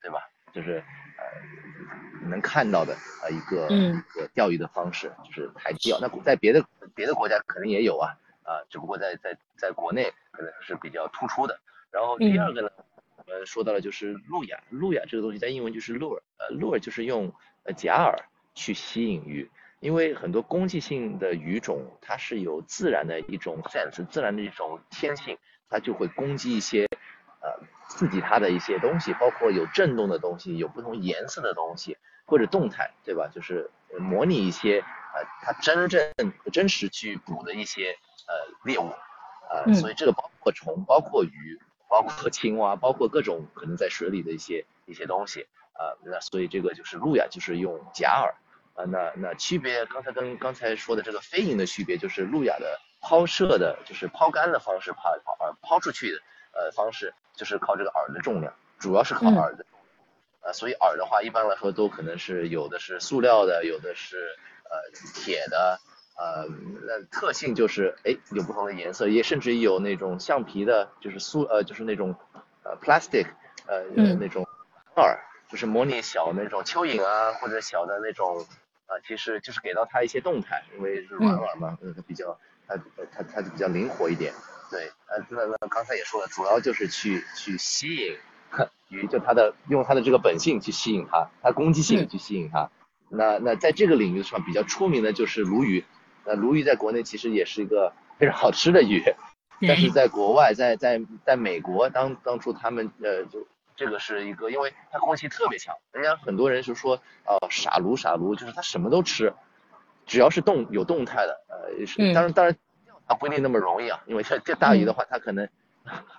对吧？就是呃能看到的啊一个一个钓鱼的方式，就是台钓。那在别的别的国家可能也有啊啊，只不过在在在国内可能是比较突出的。然后第二个呢，我们说到了就是路亚，路亚这个东西在英文就是 lure，呃 lure 就是用呃假饵去吸引鱼，因为很多攻击性的鱼种它是有自然的一种 sense，自然的一种天性，它就会攻击一些。呃，刺激它的一些东西，包括有震动的东西，有不同颜色的东西，或者动态，对吧？就是模拟一些呃，它真正真实去捕的一些呃猎物，呃，所以这个包括虫，包括鱼，包包括青蛙，包括各种可能在水里的一些一些东西啊。那所以这个就是路亚就是用假饵啊。那那区别刚才跟刚才说的这个飞蝇的区别就是路亚的抛射的，就是抛竿的方式抛饵抛出去的呃方式就是靠这个饵的重量，主要是靠饵的。呃，所以饵的话，一般来说都可能是有的是塑料的，有的是呃铁的，呃，那特性就是哎有不同的颜色，也甚至有那种橡皮的，就是塑呃就是那种呃 plastic 呃那种饵，就是模拟小那种蚯蚓啊或者小的那种啊，其实就是给到它一些动态，因为是软饵嘛，嗯，它比较它它它就比较灵活一点，对，呃那那刚才也说了，主要就是去去吸引。鱼就它的用它的这个本性去吸引它，它攻击性去吸引它。那那在这个领域上比较出名的就是鲈鱼。那鲈鱼在国内其实也是一个非常好吃的鱼，但是在国外，在在在美国当当初他们呃就这个是一个，因为它攻击性特别强，人家很多人就说呃傻鲈傻鲈，就是它什么都吃，只要是动有动态的，呃是当然当然它不一定那么容易啊，因为这这大鱼的话它可能。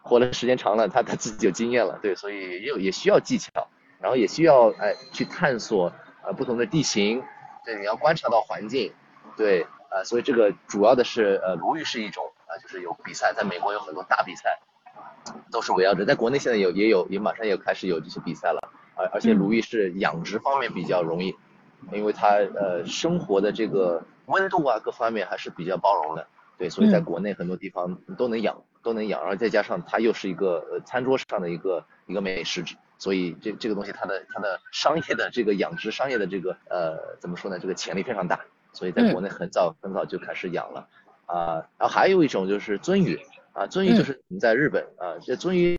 活的时间长了，它它自己有经验了，对，所以也有也需要技巧，然后也需要哎去探索呃不同的地形，对，你要观察到环境，对，啊，所以这个主要的是呃鲈鱼是一种啊，就是有比赛，在美国有很多大比赛，都是围绕着，在国内现在有也有也马上也开始有这些比赛了，而而且鲈鱼是养殖方面比较容易，因为它呃生活的这个温度啊各方面还是比较包容的。对，所以在国内很多地方都能养，都能养，然后再加上它又是一个呃餐桌上的一个一个美食，所以这这个东西它的它的商业的这个养殖商业的这个呃怎么说呢？这个潜力非常大，所以在国内很早很早就开始养了啊。然后还有一种就是鳟鱼啊，鳟鱼就是你在日本啊，这鳟鱼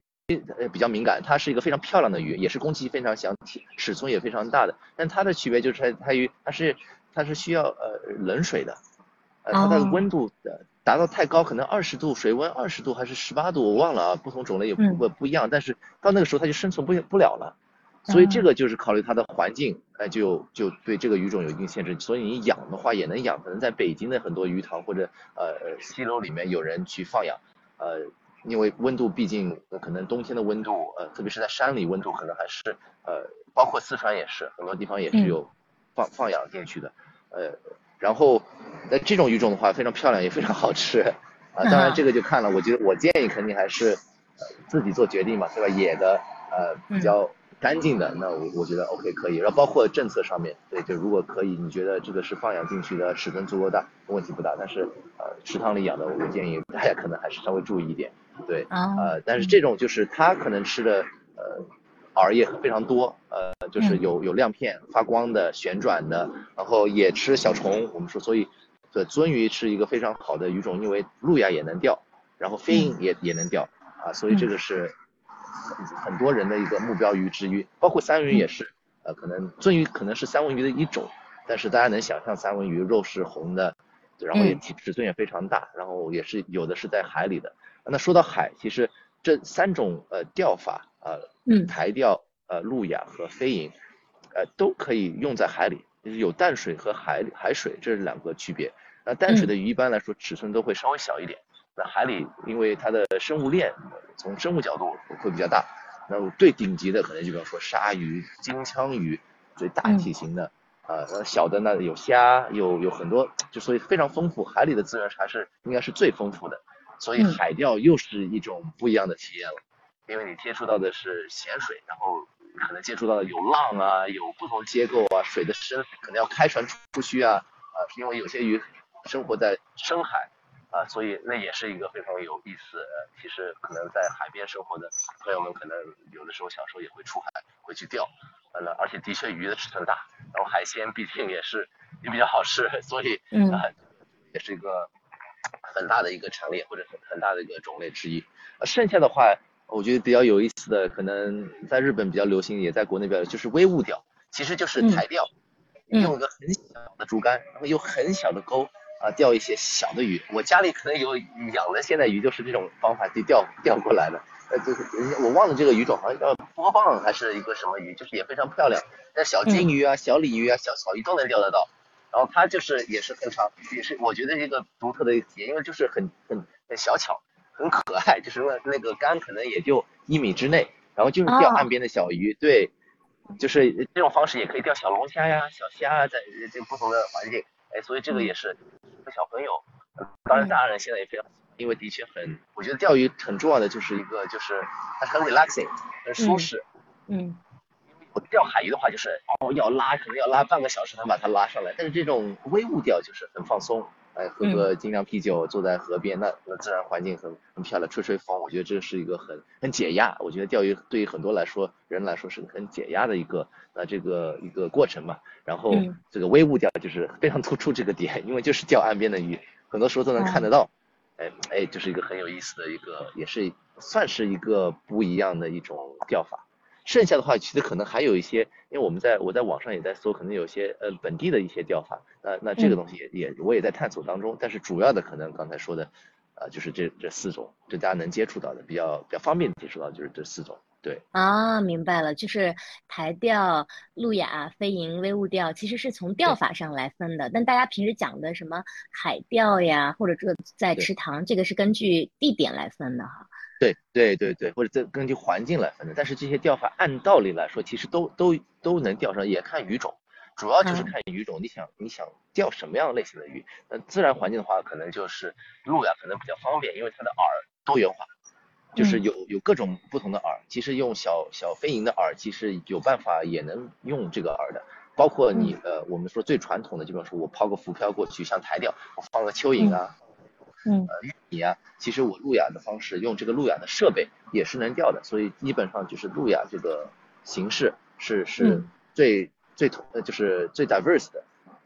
呃比较敏感，它是一个非常漂亮的鱼，也是攻击非常强，尺寸也非常大的，但它的区别就是它它鱼它是它是需要呃冷水的。呃，它的温度达到太高，可能二十度，水温二十度还是十八度，我忘了啊，不同种类也不不一样。但是到那个时候它就生存不不了了，所以这个就是考虑它的环境，哎，就就对这个鱼种有一定限制。所以你养的话也能养，可能在北京的很多鱼塘或者呃溪流里面有人去放养，呃，因为温度毕竟可能冬天的温度，呃，特别是在山里温度可能还是呃，包括四川也是很多地方也是有放放养进去的，呃。然后，那这种鱼种的话非常漂亮，也非常好吃啊。当然这个就看了，我觉得我建议肯定还是自己做决定嘛，对吧？野的呃比较干净的，那我我觉得 OK 可以。然后包括政策上面，对，就如果可以，你觉得这个是放养进去的，尺寸足够大，问题不大。但是呃池塘里养的，我建议大家可能还是稍微注意一点，对。呃，但是这种就是它可能吃的呃。饵也非常多，呃，就是有有亮片、发光的、旋转的，然后也吃小虫。我们说，所以，对鳟鱼是一个非常好的鱼种，因为路亚也能钓，然后飞蝇也也能钓啊，所以这个是很多人的一个目标鱼之一。包括三文鱼也是，呃，可能鳟鱼可能是三文鱼的一种，但是大家能想象三文鱼肉是红的，然后也体尺寸也非常大，然后也是有的是在海里的。那说到海，其实这三种呃钓法。呃，嗯，台钓、呃，路亚和飞蝇，呃，都可以用在海里，就是有淡水和海海水，这是两个区别。那淡水的鱼一般来说尺寸都会稍微小一点，那海里因为它的生物链从生物角度会比较大，那最顶级的可能就比方说鲨鱼、金枪鱼，最大体型的，啊，小的呢有虾，有有很多，就所以非常丰富，海里的资源还是应该是最丰富的，所以海钓又是一种不一样的体验了。因为你接触到的是咸水，然后可能接触到的有浪啊，有不同结构啊，水的深可能要开船出去啊，啊，因为有些鱼生活在深海啊，所以那也是一个非常有意思。其实可能在海边生活的朋友们，可能有的时候小时候也会出海会去钓，呃，而且的确鱼的尺寸大，然后海鲜毕竟也是也比较好吃，所以啊，也是一个很大的一个产业或者很很大的一个种类之一。剩下的话。我觉得比较有意思的，可能在日本比较流行，也在国内比较，就是微物钓，其实就是台钓，用一个很小的竹竿，然后用很小的钩啊钓一些小的鱼。我家里可能有养的现在鱼，就是这种方法去钓钓过来的。呃，就是我忘了这个鱼种，好像叫波棒还是一个什么鱼，就是也非常漂亮。但小金鱼啊、小鲤鱼啊、小草鱼都能钓得到。然后它就是也是非常，也是我觉得一个独特的体验，因为就是很很很小巧。很可爱，就是那那个竿可能也就一米之内，然后就是钓岸边的小鱼，对，就是这种方式也可以钓小龙虾呀、小虾啊，在这个不同的环境，哎，所以这个也是小朋友，当然大人现在也非常，因为的确很，我觉得钓鱼很重要的就是一个就是它很 relaxing，很舒适，嗯。我钓海鱼的话，就是哦要拉，可能要拉半个小时才把它拉上来。但是这种微物钓就是很放松，哎，喝个精酿啤酒，坐在河边，那那自然环境很很漂亮，吹吹风，我觉得这是一个很很解压。我觉得钓鱼对于很多来说，人来说是很解压的一个呃这个一个过程嘛。然后这个微物钓就是 非常突出这个点，因为就是钓岸边的鱼，很多时候都能看得到。哎哎，就是一个很有意思的一个，也是算是一个不一样的一种钓法。剩下的话，其实可能还有一些，因为我们在我在网上也在搜，可能有些呃本地的一些钓法，那那这个东西也也我也在探索当中，但是主要的可能刚才说的，啊就是这这四种，就大家能接触到的比较比较方便接触到就是这四种，对。啊，明白了，就是台钓、路亚、飞蝇、微物钓，其实是从钓法上来分的，但大家平时讲的什么海钓呀，或者这在池塘，这个是根据地点来分的哈。对对对对，或者这根据环境来分的，但是这些钓法按道理来说，其实都都都能钓上，也看鱼种，主要就是看鱼种。你想你想钓什么样类型的鱼？那自然环境的话，可能就是路呀可能比较方便，因为它的饵多元化，就是有有各种不同的饵。其实用小小飞蝇的饵，其实有办法也能用这个饵的。包括你呃，我们说最传统的，就比如说我抛个浮漂过去，像台钓，我放个蚯蚓啊。嗯，呃，玉米啊，其实我路亚的方式，用这个路亚的设备也是能钓的，所以基本上就是路亚这个形式是是最最同呃就是最 diverse 的，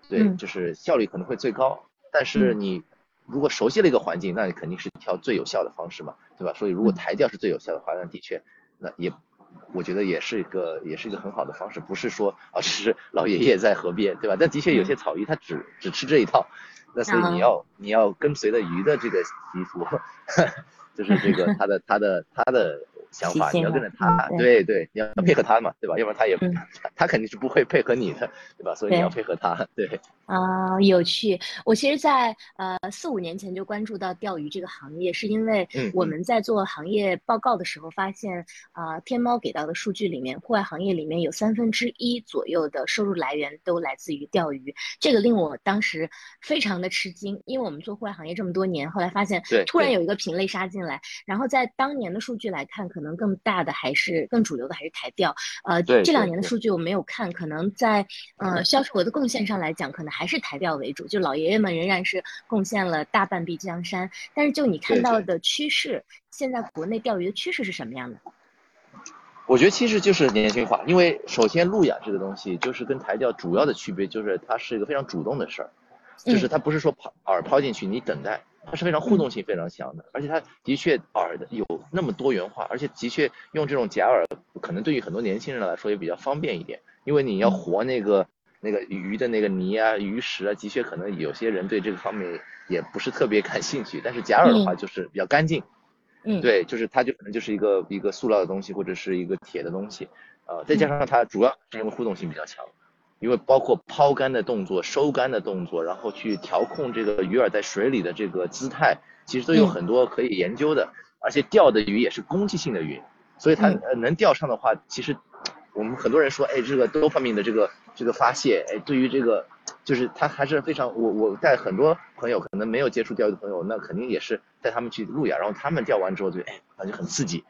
对，就是效率可能会最高。但是你如果熟悉了一个环境，那你肯定是挑最有效的方式嘛，对吧？所以如果台钓是最有效的话，那的确，那也我觉得也是一个也是一个很好的方式，不是说啊只是老爷爷在河边，对吧？但的确有些草鱼它只只吃这一套。那所以你要你要跟随着鱼的这个习俗，就是这个它的它的它的。想法你要跟着他，对对，你要配合他嘛，对吧？要不然他也他肯定是不会配合你的，对吧？所以你要配合他，对。啊，有趣。我其实，在呃四五年前就关注到钓鱼这个行业，是因为我们在做行业报告的时候发现，啊，天猫给到的数据里面，户外行业里面有三分之一左右的收入来源都来自于钓鱼，这个令我当时非常的吃惊，因为我们做户外行业这么多年，后来发现突然有一个品类杀进来，然后在当年的数据来看，可可能更大的还是更主流的还是台钓，呃，这两年的数据我没有看，可能在呃销售额的贡献上来讲，可能还是台钓为主，就老爷爷们仍然是贡献了大半壁江山。但是就你看到的趋势，现在国内钓鱼的趋势是什么样的？我觉得其实就是年轻化，因为首先路亚这个东西就是跟台钓主要的区别就是它是一个非常主动的事儿，就是它不是说抛饵抛进去你等待。它是非常互动性非常强的，而且它的确饵的有那么多元化，而且的确用这种假饵，可能对于很多年轻人来说也比较方便一点，因为你要活那个那个鱼的那个泥啊、鱼食啊，的确可能有些人对这个方面也不是特别感兴趣。但是假饵的话就是比较干净，嗯，对，就是它就可能就是一个一个塑料的东西或者是一个铁的东西，呃，再加上它主要是因为互动性比较强。因为包括抛竿的动作、收竿的动作，然后去调控这个鱼饵在水里的这个姿态，其实都有很多可以研究的。而且钓的鱼也是攻击性的鱼，所以它能钓上的话，其实我们很多人说，哎，这个多方面的这个这个发泄，哎，对于这个就是它还是非常。我我带很多朋友可能没有接触钓鱼的朋友，那肯定也是带他们去路亚，然后他们钓完之后就哎感觉很刺激。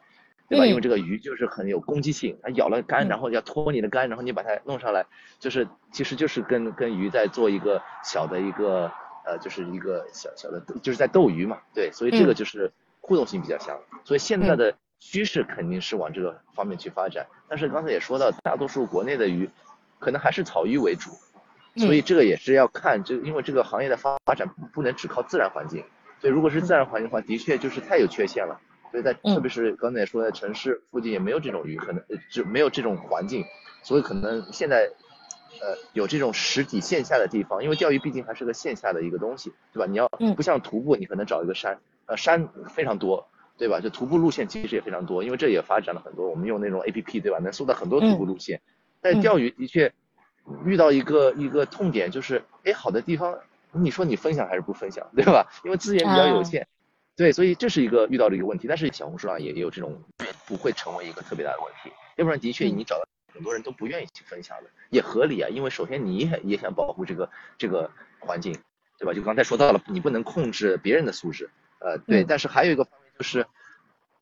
对吧？因为这个鱼就是很有攻击性，它咬了竿，然后要拖你的竿，然后你把它弄上来，就是其实就是跟跟鱼在做一个小的一个呃，就是一个小小的，就是在斗鱼嘛。对，所以这个就是互动性比较强。所以现在的趋势肯定是往这个方面去发展。但是刚才也说到，大多数国内的鱼可能还是草鱼为主，所以这个也是要看，就因为这个行业的发展不能只靠自然环境。所以如果是自然环境的话，的确就是太有缺陷了。所以在特别是刚才说在城市附近也没有这种鱼，可能就没有这种环境，所以可能现在呃有这种实体线下的地方，因为钓鱼毕竟还是个线下的一个东西，对吧？你要不像徒步，你可能找一个山，呃山非常多，对吧？就徒步路线其实也非常多，因为这也发展了很多，我们用那种 A P P，对吧？能搜到很多徒步路线。但钓鱼的确遇到一个一个痛点，就是哎好的地方，你说你分享还是不分享，对吧？因为资源比较有限。对，所以这是一个遇到的一个问题。但是小红书上也也有这种不会成为一个特别大的问题，要不然的确你找到很多人都不愿意去分享的，也合理啊。因为首先你也也想保护这个这个环境，对吧？就刚才说到了，你不能控制别人的素质，呃，对。但是还有一个方面就是，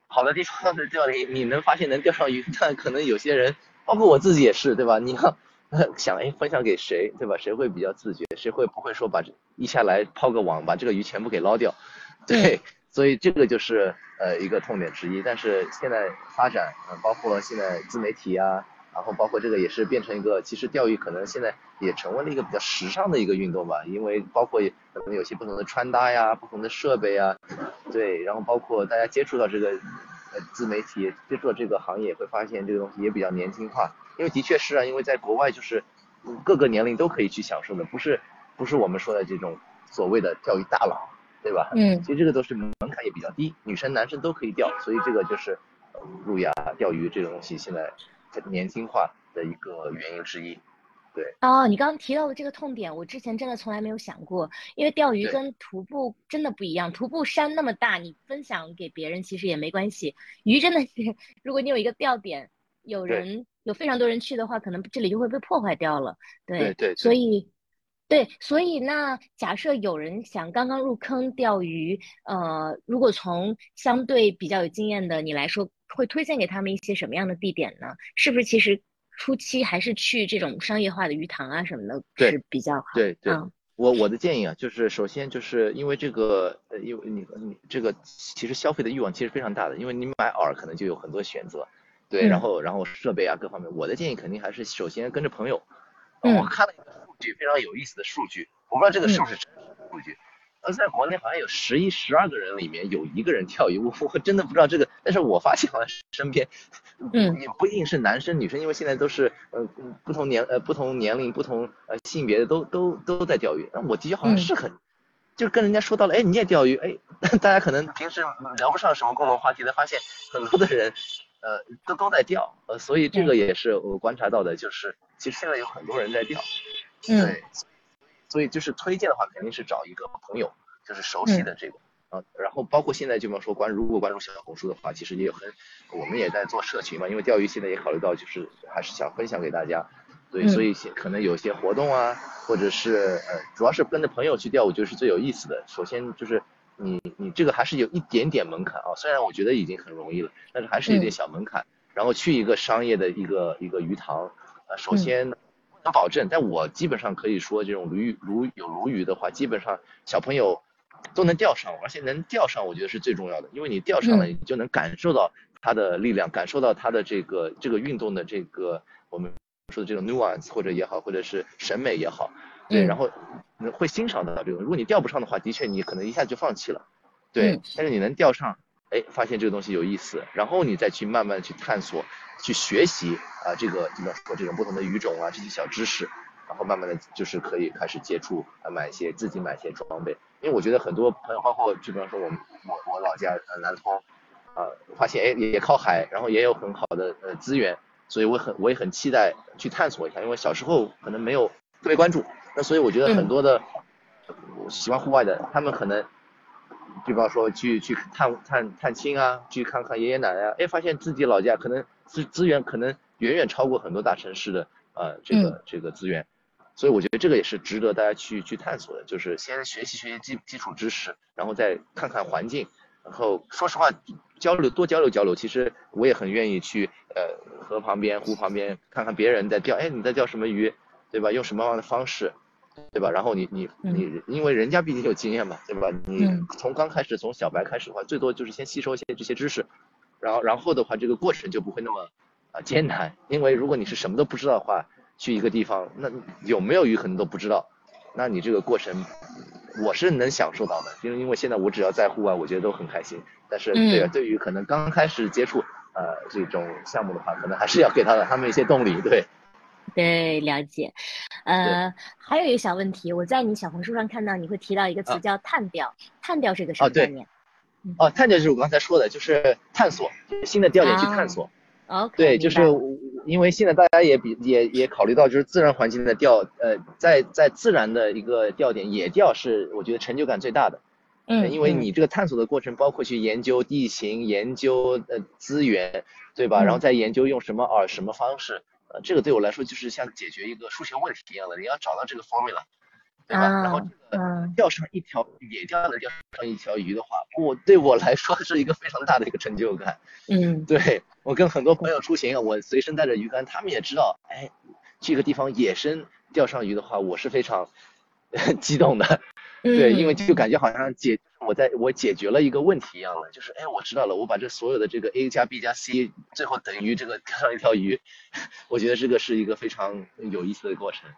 好的地方的钓里你能发现能钓上鱼，但可能有些人，包括我自己也是，对吧？你要 想哎分享给谁，对吧？谁会比较自觉？谁会不会说把一下来抛个网把这个鱼全部给捞掉？对。所以这个就是呃一个痛点之一，但是现在发展，嗯，包括现在自媒体啊，然后包括这个也是变成一个，其实钓鱼可能现在也成为了一个比较时尚的一个运动吧，因为包括可能有些不同的穿搭呀，不同的设备啊，对，然后包括大家接触到这个呃自媒体，接触到这个行业，会发现这个东西也比较年轻化，因为的确是啊，因为在国外就是各个年龄都可以去享受的，不是不是我们说的这种所谓的钓鱼大佬。对吧？嗯，其实这个都是门槛也比较低，女生男生都可以钓，所以这个就是路亚钓鱼这个东西现在年轻化的一个原因之一。对。哦，你刚刚提到的这个痛点，我之前真的从来没有想过，因为钓鱼跟徒步真的不一样。徒步山那么大，你分享给别人其实也没关系。鱼真的是，如果你有一个钓点，有人有非常多人去的话，可能这里就会被破坏掉了。对对。所以。对，所以那假设有人想刚刚入坑钓鱼，呃，如果从相对比较有经验的你来说，会推荐给他们一些什么样的地点呢？是不是其实初期还是去这种商业化的鱼塘啊什么的是比较好？对对，我我的建议啊，就是首先就是因为这个，呃，因为你你这个其实消费的欲望其实非常大的，因为你买饵可能就有很多选择，对，然后然后设备啊各方面，我的建议肯定还是首先跟着朋友，我看了一个。据非常有意思的数据，我不知道这个是不是真实的数据。而在国内好像有十一、十二个人里面有一个人钓鱼，我我真的不知道这个。但是我发现好像身边，嗯，也不一定是男生女生，因为现在都是呃不同年呃不同年龄、不同呃性别的都都都在钓鱼。那我的确好像是很，就跟人家说到了，哎，你也钓鱼，哎，大家可能平时聊不上什么共同话题，才发现很多的人呃都都在钓，呃，所以这个也是我观察到的，就是其实现在有很多人在钓。对，所以就是推荐的话，肯定是找一个朋友，就是熟悉的这个啊。然后包括现在，就比方说关如果关注小红书的话，其实也有很，我们也在做社群嘛。因为钓鱼现在也考虑到，就是还是想分享给大家。对，所以可能有些活动啊，或者是呃，主要是跟着朋友去钓，我觉得是最有意思的。首先就是你你这个还是有一点点门槛啊，虽然我觉得已经很容易了，但是还是有点小门槛。然后去一个商业的一个一个鱼塘，呃，首先。能保证，但我基本上可以说，这种鲈鱼、鲈有鲈鱼的话，基本上小朋友都能钓上，而且能钓上，我觉得是最重要的，因为你钓上了，你就能感受到它的力量，感受到它的这个这个运动的这个我们说的这种 nuance 或者也好，或者是审美也好，对，然后会欣赏到这种。如果你钓不上的话，的确你可能一下就放弃了，对，但是你能钓上，哎，发现这个东西有意思，然后你再去慢慢去探索。去学习啊，这个怎么说这种不同的语种啊，这些小知识，然后慢慢的就是可以开始接触啊，买一些自己买一些装备。因为我觉得很多朋友，包括就比方说我们我我老家呃南通啊，发现哎也靠海，然后也有很好的呃资源，所以我很我也很期待去探索一下。因为小时候可能没有特别关注，那所以我觉得很多的喜欢户外的，他们可能。比方说去去探探探亲啊，去看看爷爷奶奶啊，哎，发现自己老家可能资资源可能远远超过很多大城市的呃这个这个资源，所以我觉得这个也是值得大家去去探索的，就是先学习学习基基础知识，然后再看看环境，然后说实话交流多交流交流，其实我也很愿意去呃河旁边湖旁边看看别人在钓，哎你在钓什么鱼，对吧？用什么样的方式？对吧？然后你你你，因为人家毕竟有经验嘛，对吧？你从刚开始从小白开始的话，最多就是先吸收一些这些知识，然后然后的话，这个过程就不会那么啊艰难。因为如果你是什么都不知道的话，去一个地方，那有没有鱼可能都不知道，那你这个过程我是能享受到的，因为因为现在我只要在户外，我觉得都很开心。但是对对于可能刚开始接触呃这种项目的话，可能还是要给他的他们一些动力，对。对，了解。呃，还有一个小问题，我在你小红书上看到你会提到一个词叫探钓，探钓是个什么概念？哦，探钓就是我刚才说的，就是探索新的钓点去探索。哦，对，就是因为现在大家也比也也考虑到，就是自然环境的钓，呃，在在自然的一个钓点野钓是我觉得成就感最大的。嗯，因为你这个探索的过程包括去研究地形、研究呃资源，对吧？然后再研究用什么饵、什么方式，呃，这个对我来说就是像解决一个数学问题一样的，你要找到这个 formula，对吧？然后这个钓上一条野钓的钓上一条鱼的话，我对我来说是一个非常大的一个成就感。嗯，对我跟很多朋友出行，我随身带着鱼竿，他们也知道，哎，这个地方野生钓上鱼的话，我是非常 激动的。对，因为就感觉好像解我在我解决了一个问题一样的，就是哎，我知道了，我把这所有的这个 a 加 b 加 c 最后等于这个钓上一条鱼，我觉得这个是一个非常有意思的过程。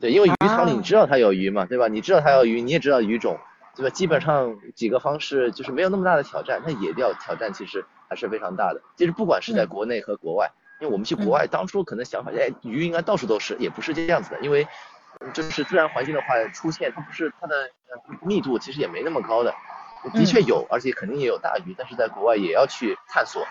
对，因为鱼塘里你知道它有鱼嘛，对吧？你知道它有鱼，你也知道鱼种，对吧？基本上几个方式就是没有那么大的挑战。那野钓挑战其实还是非常大的。其实不管是在国内和国外，因为我们去国外当初可能想法，哎，鱼应该到处都是，也不是这样子的，因为。就是自然环境的话出现，它不是它的密度其实也没那么高的，的确有，而且肯定也有大鱼，但是在国外也要去探索，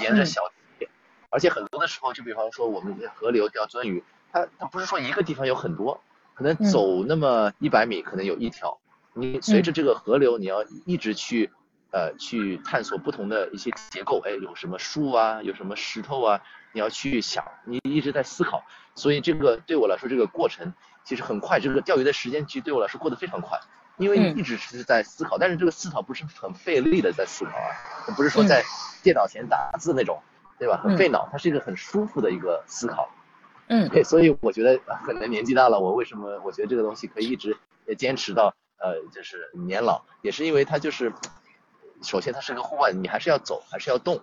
沿着小堤，而且很多的时候，就比方说我们河流钓鳟鱼，它它不是说一个地方有很多，可能走那么一百米可能有一条，你随着这个河流，你要一直去呃去探索不同的一些结构，哎，有什么树啊，有什么石头啊，你要去想，你一直在思考，所以这个对我来说这个过程。其实很快，这个钓鱼的时间其实对我来说过得非常快，因为你一直是在思考，但是这个思考不是很费力的在思考啊，不是说在电脑前打字那种，对吧？很费脑，它是一个很舒服的一个思考。嗯，对，所以我觉得可能年纪大了，我为什么我觉得这个东西可以一直坚持到呃就是年老，也是因为它就是，首先它是个户外，你还是要走，还是要动，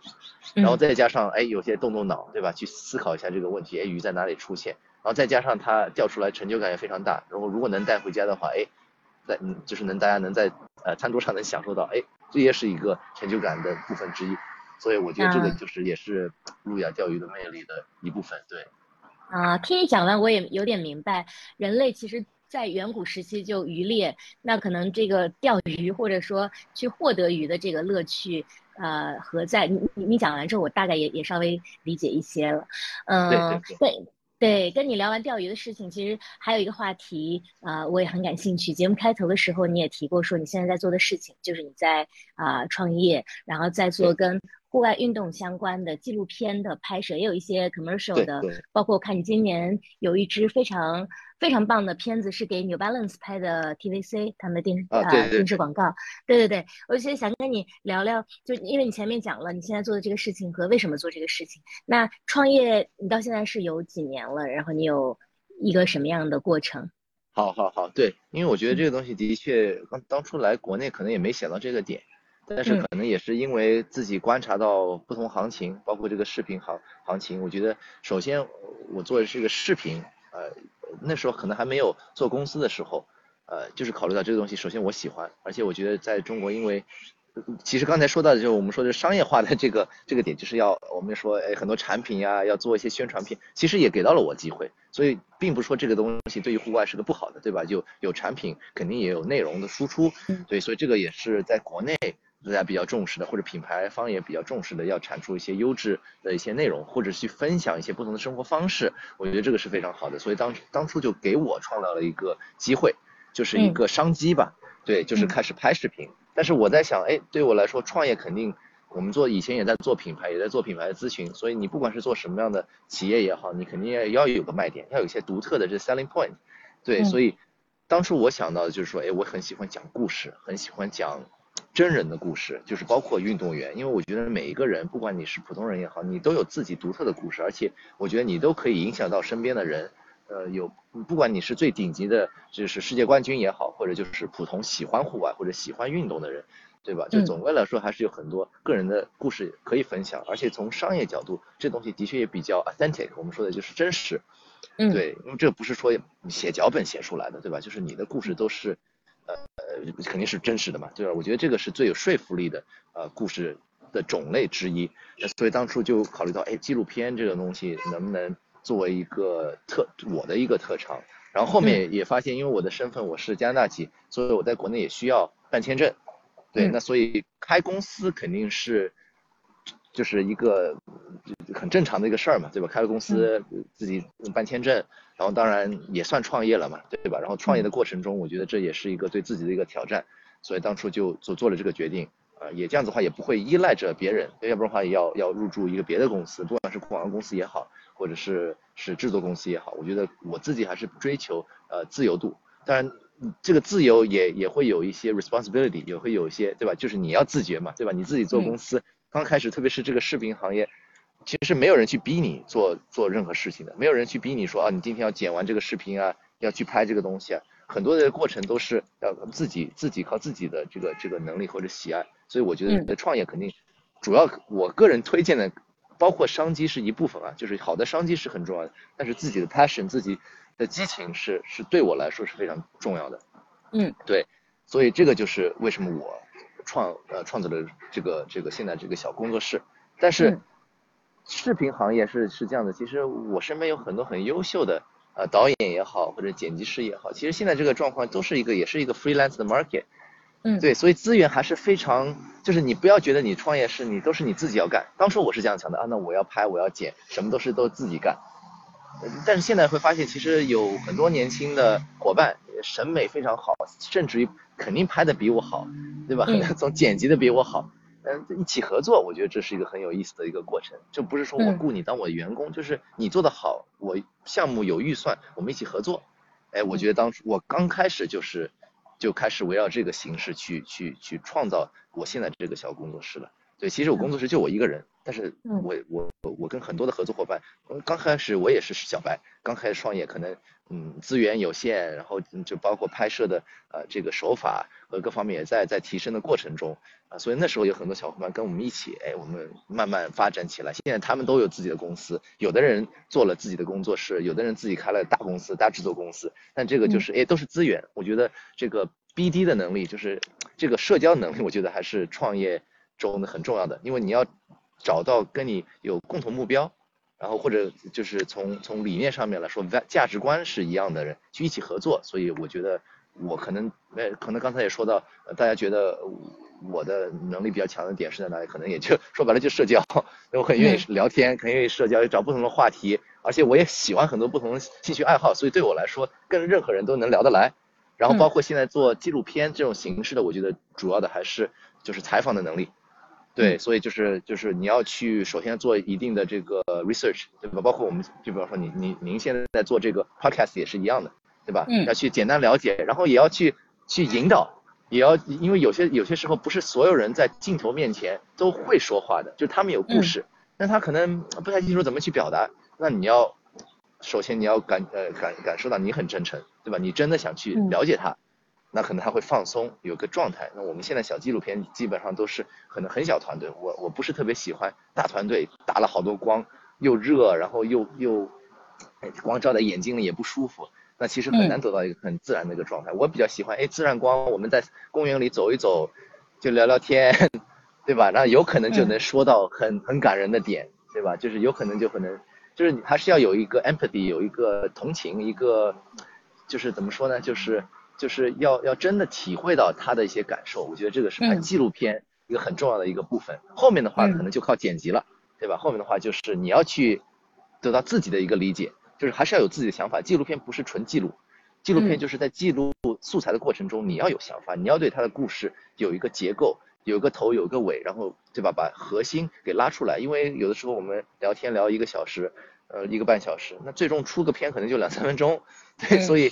然后再加上哎有些动动脑，对吧？去思考一下这个问题，哎鱼在哪里出现。然后再加上它钓出来成就感也非常大，然后如果能带回家的话，哎，在嗯就是能大家能在呃餐桌上能享受到，哎，这也是一个成就感的部分之一，所以我觉得这个就是也是路亚钓鱼的魅力的一部分，对。啊，听你讲完我也有点明白，人类其实在远古时期就渔猎，那可能这个钓鱼或者说去获得鱼的这个乐趣，呃，何在？你你你讲完之后，我大概也也稍微理解一些了，嗯，对。对，跟你聊完钓鱼的事情，其实还有一个话题，啊，我也很感兴趣。节目开头的时候你也提过，说你现在在做的事情就是你在啊创业，然后在做跟。户外运动相关的纪录片的拍摄，也有一些 commercial 的，包括我看你今年有一支非常非常棒的片子，是给 New Balance 拍的 TVC 他们的电视啊电视广告，对对对，我其实想跟你聊聊，就因为你前面讲了你现在做的这个事情和为什么做这个事情，那创业你到现在是有几年了，然后你有一个什么样的过程？好好好，对，因为我觉得这个东西的确，刚当初来国内可能也没想到这个点。但是可能也是因为自己观察到不同行情，包括这个视频行行情，我觉得首先我做的是一个视频，呃，那时候可能还没有做公司的时候，呃，就是考虑到这个东西，首先我喜欢，而且我觉得在中国，因为其实刚才说到的就是我们说的商业化的这个这个点，就是要我们说哎很多产品呀要做一些宣传片，其实也给到了我机会，所以并不说这个东西对于户外是个不好的，对吧？就有产品肯定也有内容的输出，对，所以这个也是在国内。大家比较重视的，或者品牌方也比较重视的，要产出一些优质的一些内容，或者去分享一些不同的生活方式，我觉得这个是非常好的。所以当当初就给我创造了一个机会，就是一个商机吧。对，就是开始拍视频。但是我在想，哎，对我来说创业肯定，我们做以前也在做品牌，也在做品牌的咨询，所以你不管是做什么样的企业也好，你肯定要要有个卖点，要有一些独特的这 selling point。对，所以当初我想到的就是说，哎，我很喜欢讲故事，很喜欢讲。真人的故事，就是包括运动员，因为我觉得每一个人，不管你是普通人也好，你都有自己独特的故事，而且我觉得你都可以影响到身边的人。呃，有不管你是最顶级的，就是世界冠军也好，或者就是普通喜欢户外或者喜欢运动的人，对吧？就总归来说，还是有很多个人的故事可以分享，而且从商业角度，这东西的确也比较 authentic，我们说的就是真实。嗯，对，因为这不是说写脚本写出来的，对吧？就是你的故事都是。呃，肯定是真实的嘛，对吧？我觉得这个是最有说服力的呃故事的种类之一，所以当初就考虑到，哎，纪录片这个东西能不能作为一个特我的一个特长？然后后面也发现，因为我的身份我是加拿大籍，所以我在国内也需要办签证，对，那所以开公司肯定是。就是一个很正常的一个事儿嘛，对吧？开个公司，自己办签证，然后当然也算创业了嘛，对吧？然后创业的过程中，我觉得这也是一个对自己的一个挑战，所以当初就做做了这个决定，呃，也这样子的话也不会依赖着别人，要不然的话也要要入驻一个别的公司，不管是广告公司也好，或者是是制作公司也好，我觉得我自己还是追求呃自由度，当然这个自由也也会有一些 responsibility，也会有一些对吧？就是你要自觉嘛，对吧？你自己做公司刚开始，特别是这个视频行业。其实没有人去逼你做做任何事情的，没有人去逼你说啊，你今天要剪完这个视频啊，要去拍这个东西啊，很多的过程都是要自己自己靠自己的这个这个能力或者喜爱，所以我觉得你的创业肯定主要我个人推荐的，包括商机是一部分啊，就是好的商机是很重要的，但是自己的 passion 自己的激情是是对我来说是非常重要的，嗯，对，所以这个就是为什么我创呃创造了这个这个现在这个小工作室，但是。视频行业是是这样的，其实我身边有很多很优秀的呃导演也好，或者剪辑师也好，其实现在这个状况都是一个也是一个 freelance 的 market，嗯，对，所以资源还是非常，就是你不要觉得你创业是你都是你自己要干，当初我是这样想的啊，那我要拍我要剪，什么都是都自己干，但是现在会发现其实有很多年轻的伙伴审美非常好，甚至于肯定拍的比我好，对吧？总剪辑的比我好。嗯，一起合作，我觉得这是一个很有意思的一个过程，就不是说我雇你当我的员工，就是你做的好，我项目有预算，我们一起合作。哎，我觉得当初我刚开始就是就开始围绕这个形式去去去创造我现在这个小工作室了。对，其实我工作室就我一个人，但是我我我跟很多的合作伙伴，刚开始我也是小白，刚开始创业可能嗯资源有限，然后就包括拍摄的呃这个手法和各方面也在在提升的过程中啊，所以那时候有很多小伙伴跟我们一起，哎，我们慢慢发展起来。现在他们都有自己的公司，有的人做了自己的工作室，有的人自己开了大公司、大制作公司。但这个就是哎都是资源，我觉得这个 BD 的能力就是这个社交能力，我觉得还是创业。中的很重要的，因为你要找到跟你有共同目标，然后或者就是从从理念上面来说，价价值观是一样的人去一起合作。所以我觉得我可能呃可能刚才也说到，大家觉得我的能力比较强的点是在哪里？可能也就说白了就社交，我很愿意聊天，很愿意社交，找不同的话题，而且我也喜欢很多不同的兴趣爱好，所以对我来说跟任何人都能聊得来。然后包括现在做纪录片这种形式的，我觉得主要的还是就是采访的能力。对，所以就是就是你要去首先做一定的这个 research，对吧？包括我们就比方说你你您现在在做这个 podcast 也是一样的，对吧？嗯。要去简单了解，然后也要去去引导，也要因为有些有些时候不是所有人在镜头面前都会说话的，就他们有故事，但他可能不太清楚怎么去表达。那你要首先你要感呃感感受到你很真诚，对吧？你真的想去了解他。那可能他会放松，有个状态。那我们现在小纪录片基本上都是可能很小团队，我我不是特别喜欢大团队，打了好多光，又热，然后又又，光照在眼睛里也不舒服。那其实很难得到一个很自然的一个状态。我比较喜欢，哎，自然光，我们在公园里走一走，就聊聊天，对吧？那有可能就能说到很很感人的点，对吧？就是有可能就可能，就是还是要有一个 empathy，有一个同情，一个就是怎么说呢？就是。就是要要真的体会到他的一些感受，我觉得这个是拍纪录片一个很重要的一个部分。后面的话可能就靠剪辑了，对吧？后面的话就是你要去得到自己的一个理解，就是还是要有自己的想法。纪录片不是纯记录，纪录片就是在记录素材的过程中，你要有想法，你要对他的故事有一个结构，有个头有个尾，然后对吧？把核心给拉出来。因为有的时候我们聊天聊一个小时，呃，一个半小时，那最终出个片可能就两三分钟，对，所以。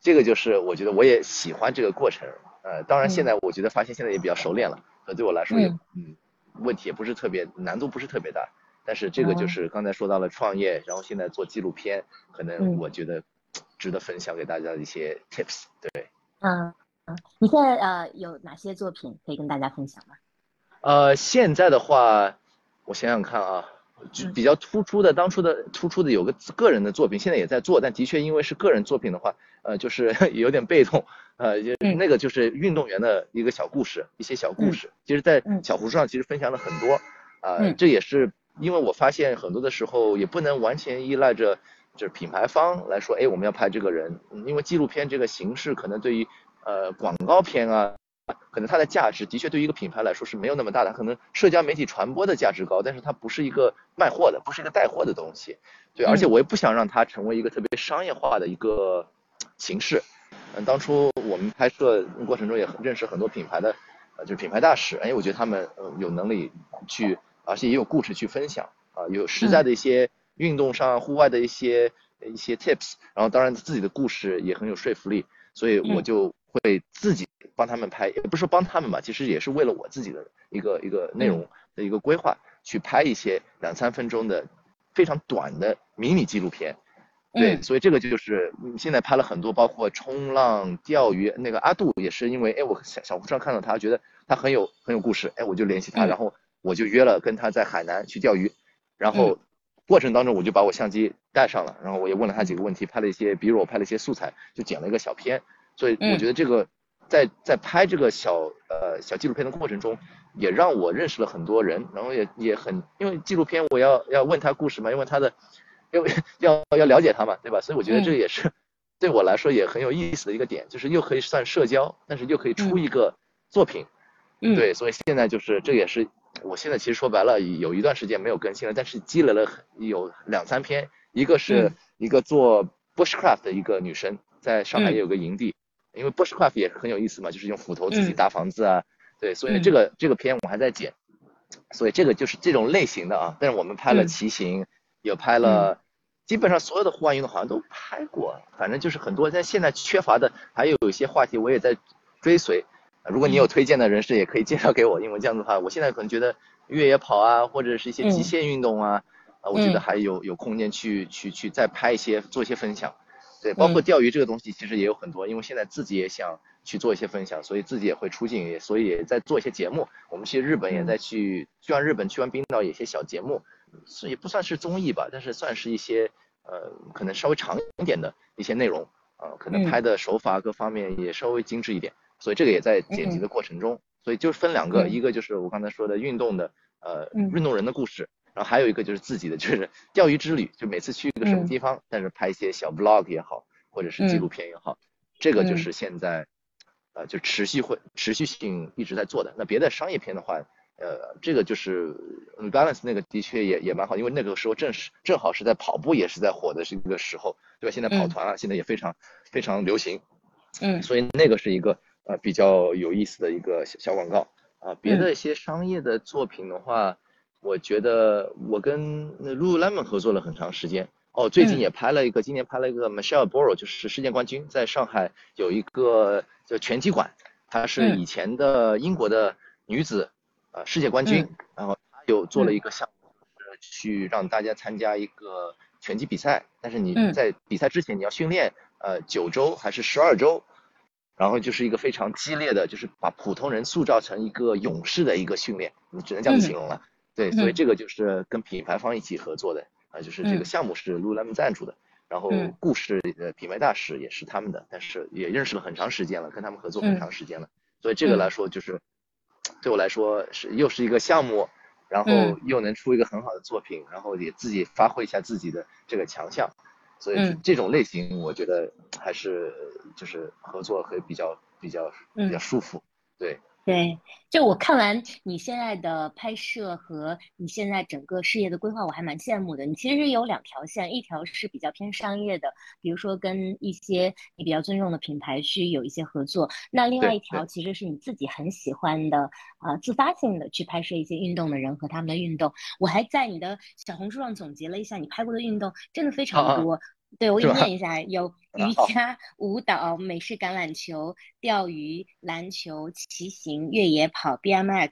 这个就是我觉得我也喜欢这个过程，呃，当然现在我觉得发现现在也比较熟练了，呃，对我来说也嗯，问题也不是特别难度不是特别大，但是这个就是刚才说到了创业，然后现在做纪录片，可能我觉得值得分享给大家的一些 tips，对。嗯嗯，你现在呃有哪些作品可以跟大家分享吗？呃，现在的话，我想想看啊。就比较突出的，当初的突出的有个个人的作品，现在也在做，但的确因为是个人作品的话，呃，就是 有点被动，呃，那个就是运动员的一个小故事，一些小故事，其实，在小红书上其实分享了很多，啊，这也是因为我发现很多的时候也不能完全依赖着就是品牌方来说，哎，我们要拍这个人，因为纪录片这个形式可能对于呃广告片啊。可能它的价值的确对于一个品牌来说是没有那么大的，可能社交媒体传播的价值高，但是它不是一个卖货的，不是一个带货的东西。对，而且我也不想让它成为一个特别商业化的一个形式。嗯，当初我们拍摄过程中也认识很多品牌的，呃，就是品牌大使，哎，我觉得他们呃有能力去，而且也有故事去分享啊，有实在的一些运动上户外的一些一些 tips，然后当然自己的故事也很有说服力，所以我就会自己帮他们拍，也不是说帮他们吧，其实也是为了我自己的一个一个内容的一个规划，去拍一些两三分钟的非常短的迷你纪录片。对，所以这个就是现在拍了很多，包括冲浪、钓鱼。那个阿杜也是因为，哎，我小小红书上看到他，觉得他很有很有故事，哎，我就联系他，然后我就约了跟他在海南去钓鱼，然后过程当中我就把我相机带上了，然后我也问了他几个问题，拍了一些，比如我拍了一些素材，就剪了一个小片。所以我觉得这个在在拍这个小呃小纪录片的过程中，也让我认识了很多人，然后也也很因为纪录片我要要问他故事嘛，因为他的。要要要了解他嘛，对吧？所以我觉得这也是对我来说也很有意思的一个点，就是又可以算社交，但是又可以出一个作品。嗯，对，所以现在就是这也是我现在其实说白了有一段时间没有更新了，但是积累了有两三篇，一个是一个做 bushcraft 的一个女生，在上海也有个营地，因为 bushcraft 也是很有意思嘛，就是用斧头自己搭房子啊，对，所以这个这个片我还在剪，所以这个就是这种类型的啊，但是我们拍了骑行。也拍了，基本上所有的户外运动好像都拍过，反正就是很多。但现在缺乏的还有一些话题，我也在追随。如果你有推荐的人士，也可以介绍给我，因为这样的话，我现在可能觉得越野跑啊，或者是一些极限运动啊，啊，我觉得还有有空间去去去再拍一些，做一些分享。对，包括钓鱼这个东西，其实也有很多，因为现在自己也想去做一些分享，所以自己也会出镜，所以也在做一些节目。我们去日本也在去，去完日本，去完冰岛，有些小节目。是也不算是综艺吧，但是算是一些呃，可能稍微长一点的一些内容啊，可能拍的手法各方面也稍微精致一点，所以这个也在剪辑的过程中。所以就分两个，一个就是我刚才说的运动的呃运动人的故事，然后还有一个就是自己的就是钓鱼之旅，就每次去一个什么地方，但是拍一些小 vlog 也好，或者是纪录片也好，这个就是现在呃就持续会持续性一直在做的。那别的商业片的话。呃，这个就是 balance 那个的确也也蛮好，因为那个时候正是正好是在跑步也是在火的这个时候，对吧？现在跑团啊，现在也非常非常流行，嗯，所以那个是一个呃比较有意思的一个小广告啊。别的一些商业的作品的话，我觉得我跟 Lululemon 合作了很长时间，哦，最近也拍了一个，今年拍了一个 Michelle Boro，就是世界冠军，在上海有一个叫拳击馆，她是以前的英国的女子。呃，世界冠军，然后她有做了一个项目，是去让大家参加一个拳击比赛，但是你在比赛之前你要训练，呃，九周还是十二周，然后就是一个非常激烈的，就是把普通人塑造成一个勇士的一个训练，你只能这样子形容了。对，所以这个就是跟品牌方一起合作的，啊，就是这个项目是 Lululemon 赞助的，然后故事呃品牌大使也是他们的，但是也认识了很长时间了，跟他们合作很长时间了，所以这个来说就是。对我来说是又是一个项目，然后又能出一个很好的作品，然后也自己发挥一下自己的这个强项，所以这种类型我觉得还是就是合作会比较比较比较舒服，对。对，就我看完你现在的拍摄和你现在整个事业的规划，我还蛮羡慕的。你其实有两条线，一条是比较偏商业的，比如说跟一些你比较尊重的品牌去有一些合作。那另外一条其实是你自己很喜欢的，啊，自发性的去拍摄一些运动的人和他们的运动。我还在你的小红书上总结了一下你拍过的运动，真的非常多。对，我给你念一下：有瑜伽、舞蹈、美式橄榄球、钓鱼、篮球、骑行、越野跑、BMX、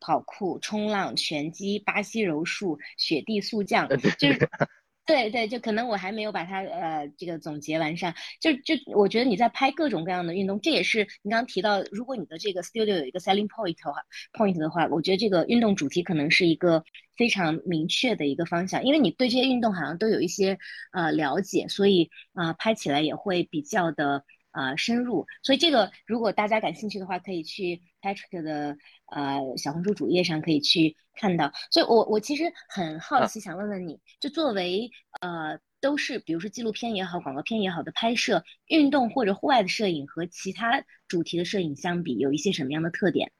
跑酷、冲浪、拳击、巴西柔术、雪地速降，就是。对对，就可能我还没有把它呃这个总结完善，就就我觉得你在拍各种各样的运动，这也是你刚刚提到，如果你的这个 studio 有一个 selling point 的话，point 的话，我觉得这个运动主题可能是一个非常明确的一个方向，因为你对这些运动好像都有一些呃了解，所以啊拍起来也会比较的。啊，深入，所以这个如果大家感兴趣的话，可以去 Patrick 的呃小红书主页上可以去看到。所以我我其实很好奇，想问问你，就作为呃都是比如说纪录片也好，广告片也好的拍摄，运动或者户外的摄影和其他主题的摄影相比，有一些什么样的特点？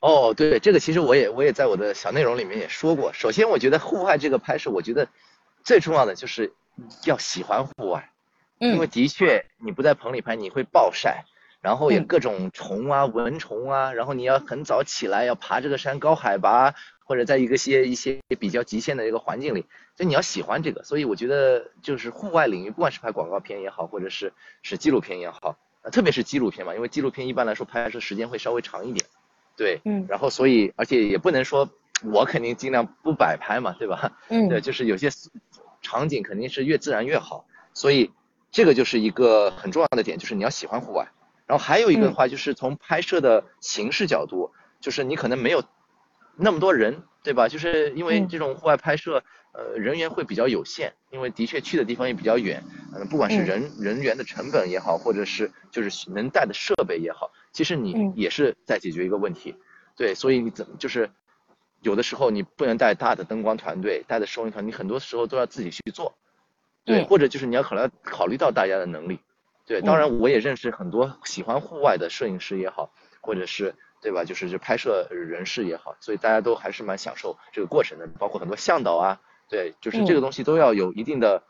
哦，对，这个其实我也我也在我的小内容里面也说过。首先，我觉得户外这个拍摄，我觉得最重要的就是要喜欢户外。因为的确，你不在棚里拍，你会暴晒，然后也各种虫啊、蚊虫啊，然后你要很早起来，要爬这个山，高海拔，或者在一个些一些比较极限的一个环境里，就你要喜欢这个。所以我觉得就是户外领域，不管是拍广告片也好，或者是是纪录片也好，特别是纪录片嘛，因为纪录片一般来说拍摄时间会稍微长一点，对，嗯，然后所以而且也不能说我肯定尽量不摆拍嘛，对吧？嗯，对，就是有些场景肯定是越自然越好，所以这个就是一个很重要的点，就是你要喜欢户外。然后还有一个的话，就是从拍摄的形式角度，就是你可能没有那么多人，对吧？就是因为这种户外拍摄，呃，人员会比较有限，因为的确去的地方也比较远，嗯，不管是人人员的成本也好，或者是就是能带的设备也好，其实你也是在解决一个问题，对，所以你怎么就是有的时候你不能带大的灯光团队，带的收音团，你很多时候都要自己去做，对，或者就是你要考虑考虑到大家的能力。对，当然我也认识很多喜欢户外的摄影师也好，或者是对吧，就是拍摄人士也好，所以大家都还是蛮享受这个过程的。包括很多向导啊，对，就是这个东西都要有一定的，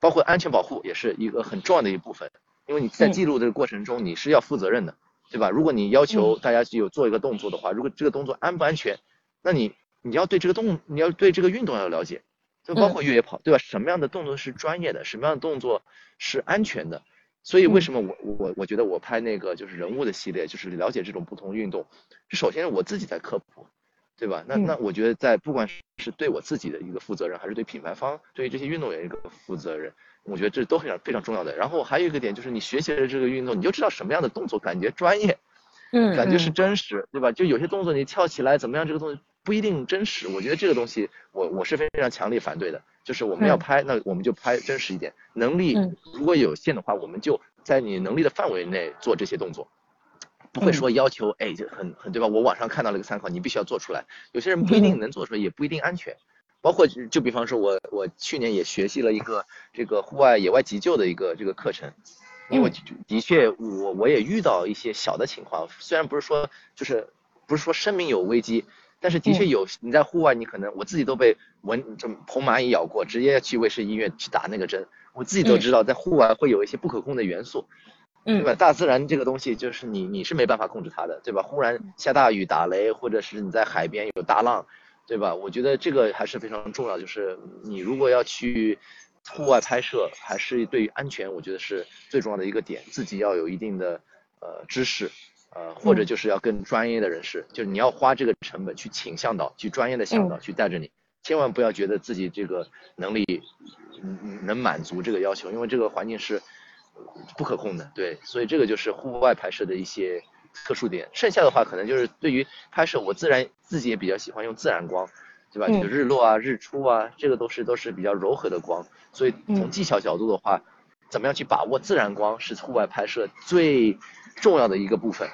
包括安全保护也是一个很重要的一部分。因为你在记录这个过程中，你是要负责任的，对吧？如果你要求大家有做一个动作的话，如果这个动作安不安全，那你你要对这个动，你要对这个运动要了解，就包括越野跑，对吧？什么样的动作是专业的，什么样的动作是安全的？所以为什么我我我觉得我拍那个就是人物的系列，就是了解这种不同运动，首先我自己在科普，对吧？那那我觉得在不管是对我自己的一个负责任，还是对品牌方对于这些运动员一个负责任，我觉得这都非常非常重要的。然后还有一个点就是你学习了这个运动，你就知道什么样的动作感觉专业，嗯，感觉是真实，对吧？就有些动作你跳起来怎么样，这个动作不一定真实。我觉得这个东西我我是非常强烈反对的。就是我们要拍，那我们就拍真实一点。能力如果有限的话，我们就在你能力的范围内做这些动作，不会说要求哎就很很对吧？我网上看到了一个参考，你必须要做出来。有些人不一定能做出来，也不一定安全。包括就比方说，我我去年也学习了一个这个户外野外急救的一个这个课程，因为的确我我也遇到一些小的情况，虽然不是说就是不是说生命有危机。但是的确有，你在户外，你可能我自己都被蚊这红蚂蚁咬过，直接去卫生医院去打那个针。我自己都知道，在户外会有一些不可控的元素，对吧？大自然这个东西就是你你是没办法控制它的，对吧？忽然下大雨打雷，或者是你在海边有大浪，对吧？我觉得这个还是非常重要，就是你如果要去户外拍摄，还是对于安全，我觉得是最重要的一个点，自己要有一定的呃知识。呃，或者就是要更专业的人士，就是你要花这个成本去请向导，去专业的向导去带着你，千万不要觉得自己这个能力能满足这个要求，因为这个环境是不可控的。对，所以这个就是户外拍摄的一些特殊点。剩下的话，可能就是对于拍摄，我自然自己也比较喜欢用自然光，对吧？就日落啊、日出啊，这个都是都是比较柔和的光。所以从技巧角度的话，怎么样去把握自然光，是户外拍摄最重要的一个部分。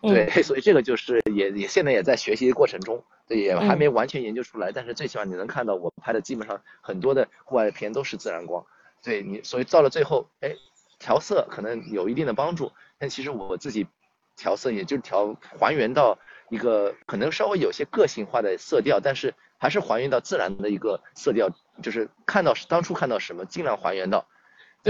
对，所以这个就是也也现在也在学习的过程中，对，也还没完全研究出来，但是最起码你能看到我拍的基本上很多的户外片都是自然光，对你，所以到了最后，哎，调色可能有一定的帮助，但其实我自己调色也就调还原到一个可能稍微有些个性化的色调，但是还是还原到自然的一个色调，就是看到当初看到什么尽量还原到，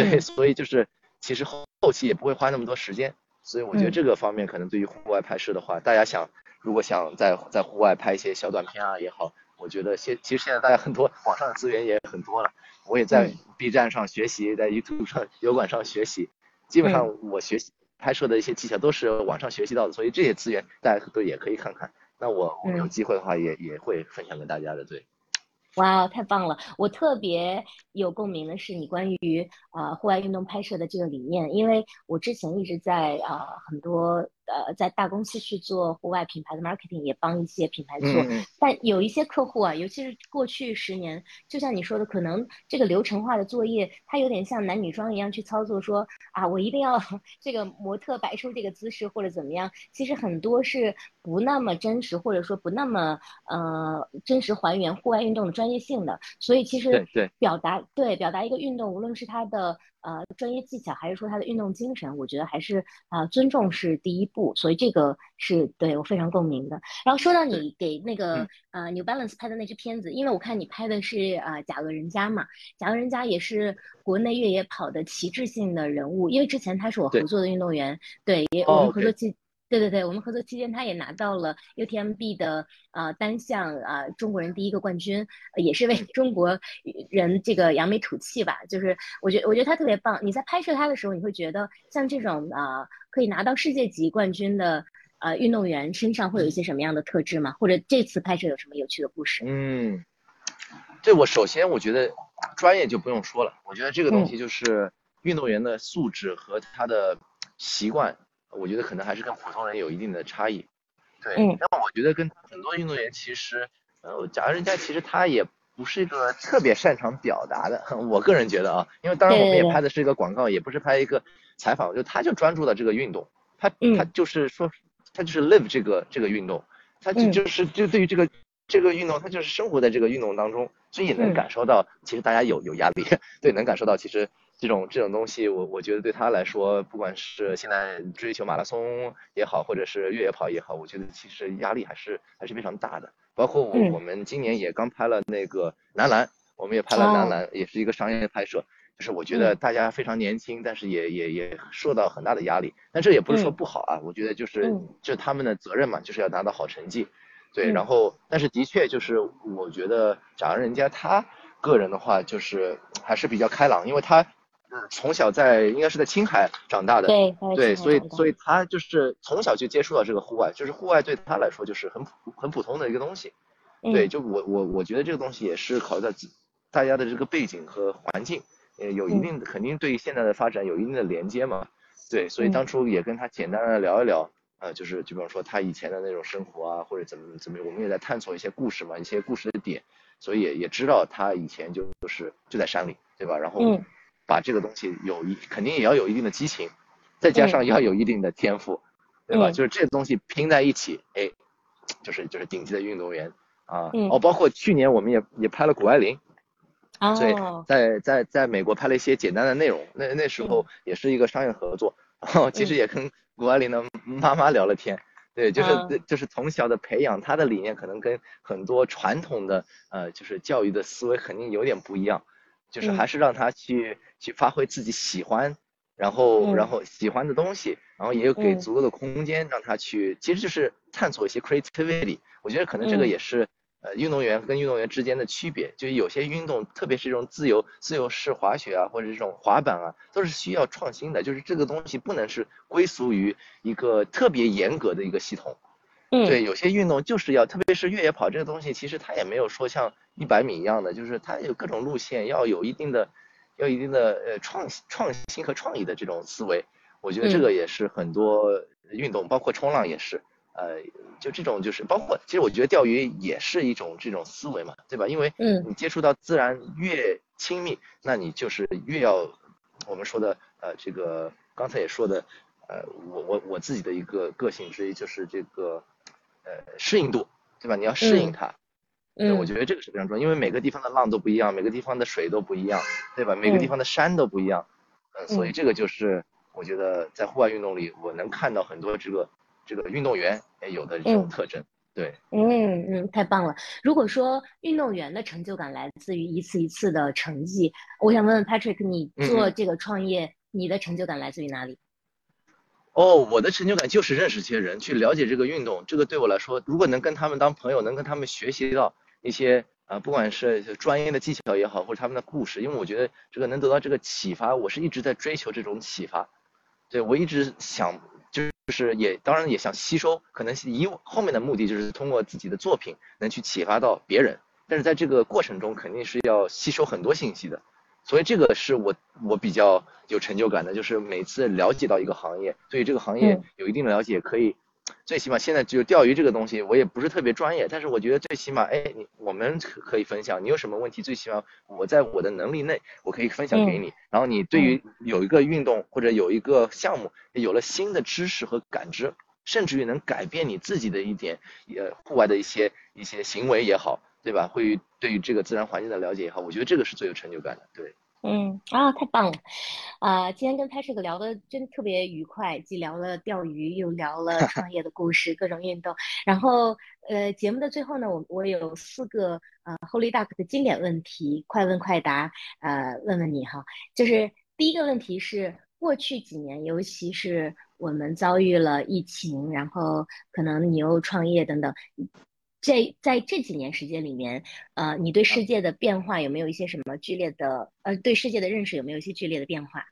对，所以就是其实后后期也不会花那么多时间。所以我觉得这个方面可能对于户外拍摄的话，大家想如果想在在户外拍一些小短片啊也好，我觉得现其实现在大家很多网上的资源也很多了，我也在 B 站上学习，在 YouTube 上油管上学习，基本上我学习拍摄的一些技巧都是网上学习到的，所以这些资源大家都也可以看看。那我我有机会的话也也会分享给大家的，对。哇，太棒了！我特别有共鸣的是你关于啊户外运动拍摄的这个理念，因为我之前一直在啊很多。呃，在大公司去做户外品牌的 marketing，也帮一些品牌做。但有一些客户啊，尤其是过去十年，就像你说的，可能这个流程化的作业，它有点像男女装一样去操作。说啊，我一定要这个模特摆出这个姿势或者怎么样，其实很多是不那么真实，或者说不那么呃真实还原户外运动的专业性的。所以其实对表达对表达一个运动，无论是它的呃专业技巧，还是说他的运动精神，我觉得还是啊尊重是第一步，所以这个是对我非常共鸣的。然后说到你给那个呃 New Balance 拍的那支片子，因为我看你拍的是呃贾俄人家嘛，贾俄人家也是国内越野跑的旗帜性的人物，因为之前他是我合作的运动员，对，也我们合作期。对对对，我们合作期间，他也拿到了 UTMB 的呃单项啊中国人第一个冠军，也是为中国人这个扬眉吐气吧。就是我觉得我觉得他特别棒。你在拍摄他的时候，你会觉得像这种啊可以拿到世界级冠军的呃运动员身上会有一些什么样的特质吗？或者这次拍摄有什么有趣的故事？嗯，这我首先我觉得专业就不用说了，我觉得这个东西就是运动员的素质和他的习惯。我觉得可能还是跟普通人有一定的差异，对。那我觉得跟很多运动员其实，呃，假如人家其实他也不是一个特别擅长表达的，我个人觉得啊，因为当然我们也拍的是一个广告，也不是拍一个采访，就他就专注的这个运动，他他就是说，他就是 live 这个这个运动，他就就是就对于这个这个运动，他就是生活在这个运动当中，所以也能感受到其实大家有有压力，对，能感受到其实。这种这种东西，我我觉得对他来说，不管是现在追求马拉松也好，或者是越野跑也好，我觉得其实压力还是还是非常大的。包括我我们今年也刚拍了那个男篮，我们也拍了男篮，也是一个商业拍摄。就是我觉得大家非常年轻，但是也也也受到很大的压力。但这也不是说不好啊，我觉得就是这他们的责任嘛，就是要拿到好成绩。对，然后但是的确就是我觉得，假如人家他个人的话，就是还是比较开朗，因为他。从小在应该是在青海长大的，对对，所以所以他就是从小就接触到这个户外，就是户外对他来说就是很普很普通的一个东西，对，就我我我觉得这个东西也是考虑到大家的这个背景和环境，呃，有一定的肯定对现在的发展有一定的连接嘛，对，所以当初也跟他简单的聊一聊，呃，就是就比方说他以前的那种生活啊，或者怎么怎么，我们也在探索一些故事嘛，一些故事的点，所以也也知道他以前就就是就在山里，对吧？然后。把这个东西有一肯定也要有一定的激情，再加上要有一定的天赋，对吧？就是这东西拼在一起，哎，就是就是顶级的运动员啊。哦，包括去年我们也也拍了谷爱凌，对，在在在美国拍了一些简单的内容，那那时候也是一个商业合作，然后其实也跟谷爱凌的妈妈聊了天，对，就是就是从小的培养，他的理念可能跟很多传统的呃就是教育的思维肯定有点不一样。就是还是让他去去发挥自己喜欢，然后然后喜欢的东西，然后也有给足够的空间让他去，其实就是探索一些 creativity。我觉得可能这个也是呃运动员跟运动员之间的区别，就有些运动，特别是这种自由自由式滑雪啊，或者这种滑板啊，都是需要创新的，就是这个东西不能是归属于一个特别严格的一个系统。对，有些运动就是要，特别是越野跑这个东西，其实它也没有说像一百米一样的，就是它有各种路线，要有一定的，要一定的呃创创新和创意的这种思维。我觉得这个也是很多运动，包括冲浪也是，呃，就这种就是包括，其实我觉得钓鱼也是一种这种思维嘛，对吧？因为你接触到自然越亲密，那你就是越要我们说的呃这个刚才也说的，呃我我我自己的一个个性之一就是这个。呃，适应度，对吧？你要适应它，嗯，我觉得这个是非常重要，因为每个地方的浪都不一样，每个地方的水都不一样，对吧？每个地方的山都不一样，嗯，所以这个就是我觉得在户外运动里，我能看到很多这个这个运动员有的这种特征，对，嗯嗯，太棒了。如果说运动员的成就感来自于一次一次的成绩，我想问问 Patrick，你做这个创业，你的成就感来自于哪里？哦，我的成就感就是认识这些人，去了解这个运动。这个对我来说，如果能跟他们当朋友，能跟他们学习到一些啊，不管是专业的技巧也好，或者他们的故事，因为我觉得这个能得到这个启发，我是一直在追求这种启发。对我一直想，就是也当然也想吸收，可能以后面的目的就是通过自己的作品能去启发到别人。但是在这个过程中，肯定是要吸收很多信息的。所以这个是我我比较有成就感的，就是每次了解到一个行业，对于这个行业有一定的了解，可以最起码现在就钓鱼这个东西，我也不是特别专业，但是我觉得最起码，哎，你我们可以分享，你有什么问题，最起码我在我的能力内，我可以分享给你。然后你对于有一个运动或者有一个项目有了新的知识和感知，甚至于能改变你自己的一点呃户外的一些一些行为也好。对吧？会对于这个自然环境的了解也好，我觉得这个是最有成就感的。对，嗯啊，太棒了！啊，今天跟 Patrick 聊的真特别愉快，既聊了钓鱼，又聊了 创业的故事，各种运动。然后，呃，节目的最后呢，我我有四个呃 Holy Duck 的经典问题，快问快答，呃，问问你哈。就是第一个问题是，过去几年，尤其是我们遭遇了疫情，然后可能你又创业等等。这在这几年时间里面，呃，你对世界的变化有没有一些什么剧烈的？呃，对世界的认识有没有一些剧烈的变化？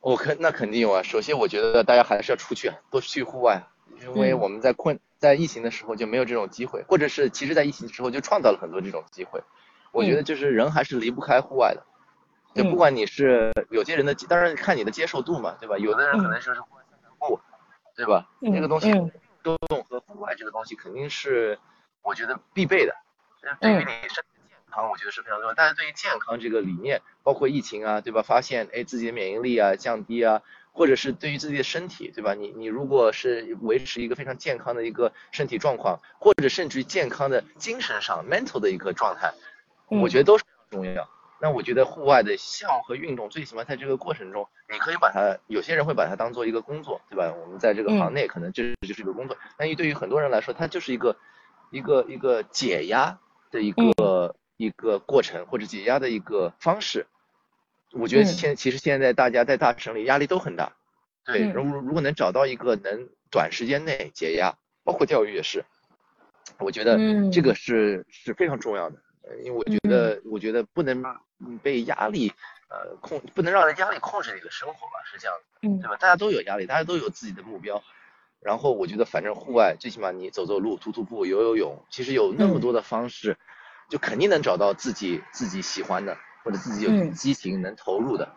我肯那肯定有啊。首先，我觉得大家还是要出去，多去户外，因为我们在困在疫情的时候就没有这种机会，或者是其实在疫情之后就创造了很多这种机会。我觉得就是人还是离不开户外的，就不管你是有些人的，当然看你的接受度嘛，对吧？有的人可能说是户外散步，对吧？那个东西。运动和户外这个东西肯定是我觉得必备的，对于你身体健康，我觉得是非常重要。但是对于健康这个理念，包括疫情啊，对吧？发现哎自己的免疫力啊降低啊，或者是对于自己的身体，对吧？你你如果是维持一个非常健康的一个身体状况，或者甚至于健康的精神上 mental 的一个状态，我觉得都是重要。那我觉得户外的项目和运动，最起码在这个过程中，你可以把它，有些人会把它当做一个工作，对吧？我们在这个行内可能这就是一个工作，但对于很多人来说，它就是一个一个一个解压的一个一个过程，或者解压的一个方式。我觉得现其实现在大家在大城里压力都很大，对，如如果能找到一个能短时间内解压，包括钓鱼也是，我觉得这个是是非常重要的。因为我觉得，我觉得不能被压力，呃，控不能让人压力控制你的生活吧，是这样的，对吧？大家都有压力，大家都有自己的目标，然后我觉得，反正户外最起码你走走路、徒徒步、游游泳，其实有那么多的方式，就肯定能找到自己自己喜欢的，或者自己有激情能投入的，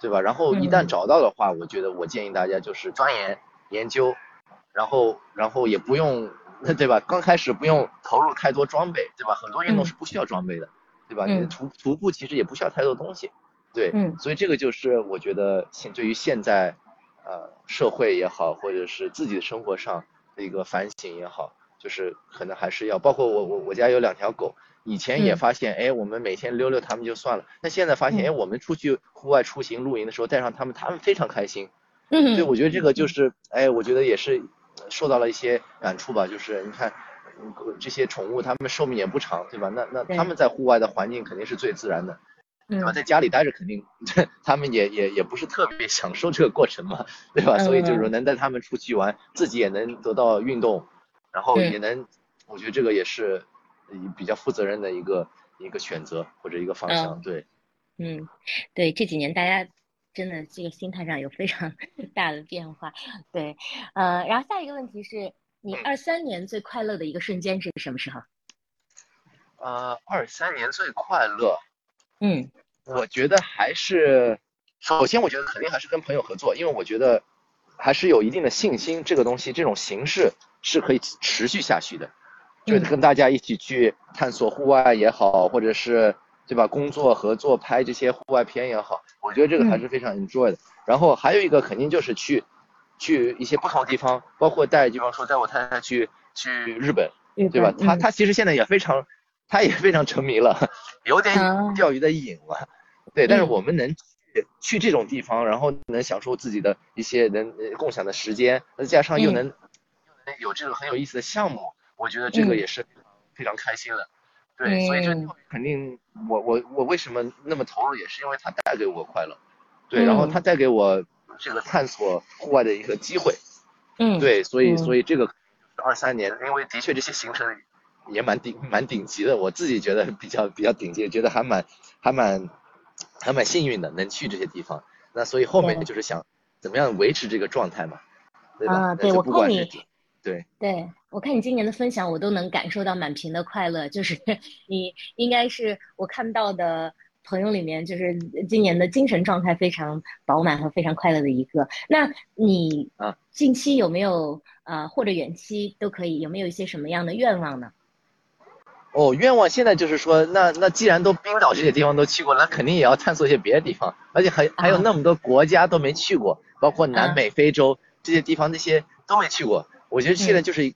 对吧？然后一旦找到的话，我觉得我建议大家就是钻研研究，然后然后也不用。对吧？刚开始不用投入太多装备，对吧？很多运动是不需要装备的，对吧？你徒徒步其实也不需要太多东西，对。嗯。所以这个就是我觉得现对于现在，呃，社会也好，或者是自己的生活上的一个反省也好，就是可能还是要，包括我我我家有两条狗，以前也发现，哎，我们每天溜溜它们就算了，那现在发现，哎，我们出去户外出行露营的时候带上它们，它们非常开心。嗯。对我觉得这个就是，哎，我觉得也是。受到了一些感触吧，就是你看，这些宠物它们寿命也不长，对吧？那那它们在户外的环境肯定是最自然的，对吧？在家里待着肯定，他们也也也不是特别享受这个过程嘛，对吧？所以就是说能带它们出去玩，自己也能得到运动，然后也能，我觉得这个也是比较负责任的一个一个选择或者一个方向，对。嗯，对，这几年大家。真的，这个心态上有非常 大的变化，对，呃，然后下一个问题是你二三年最快乐的一个瞬间是什么时候？呃，二三年最快乐，嗯，我觉得还是，首先我觉得肯定还是跟朋友合作，因为我觉得还是有一定的信心，这个东西这种形式是可以持续下去的，就跟大家一起去探索户外也好，或者是。对吧？工作合作拍这些户外片也好，我觉得这个还是非常 enjoy 的。然后还有一个肯定就是去，去一些不同的地方，包括带，比方说带我太太去去日本，对吧？他他其实现在也非常，他也非常沉迷了，有点钓鱼的瘾了。对，但是我们能去去这种地方，然后能享受自己的一些能共享的时间，再加上又能又能有这种很有意思的项目，我觉得这个也是非常开心的。对，所以这肯定，我我我为什么那么投入，也是因为它带给我快乐，对，然后它带给我这个探索户外的一个机会，嗯，对，所以所以这个二三年，因为的确这些行程也蛮顶蛮顶级的，我自己觉得比较比较顶级，觉得还蛮还蛮还蛮幸运的，能去这些地方，那所以后面就是想怎么样维持这个状态嘛，对吧？啊，对我看你。对对，我看你今年的分享，我都能感受到满屏的快乐。就是 你应该是我看到的朋友里面，就是今年的精神状态非常饱满和非常快乐的一个。那你啊，近期有没有啊，或者远期都可以，有没有一些什么样的愿望呢？哦，愿望现在就是说，那那既然都冰岛这些地方都去过，那肯定也要探索一些别的地方，而且还还有那么多国家都没去过，包括南美、非洲这些地方，那些都没去过。我觉得现在就是，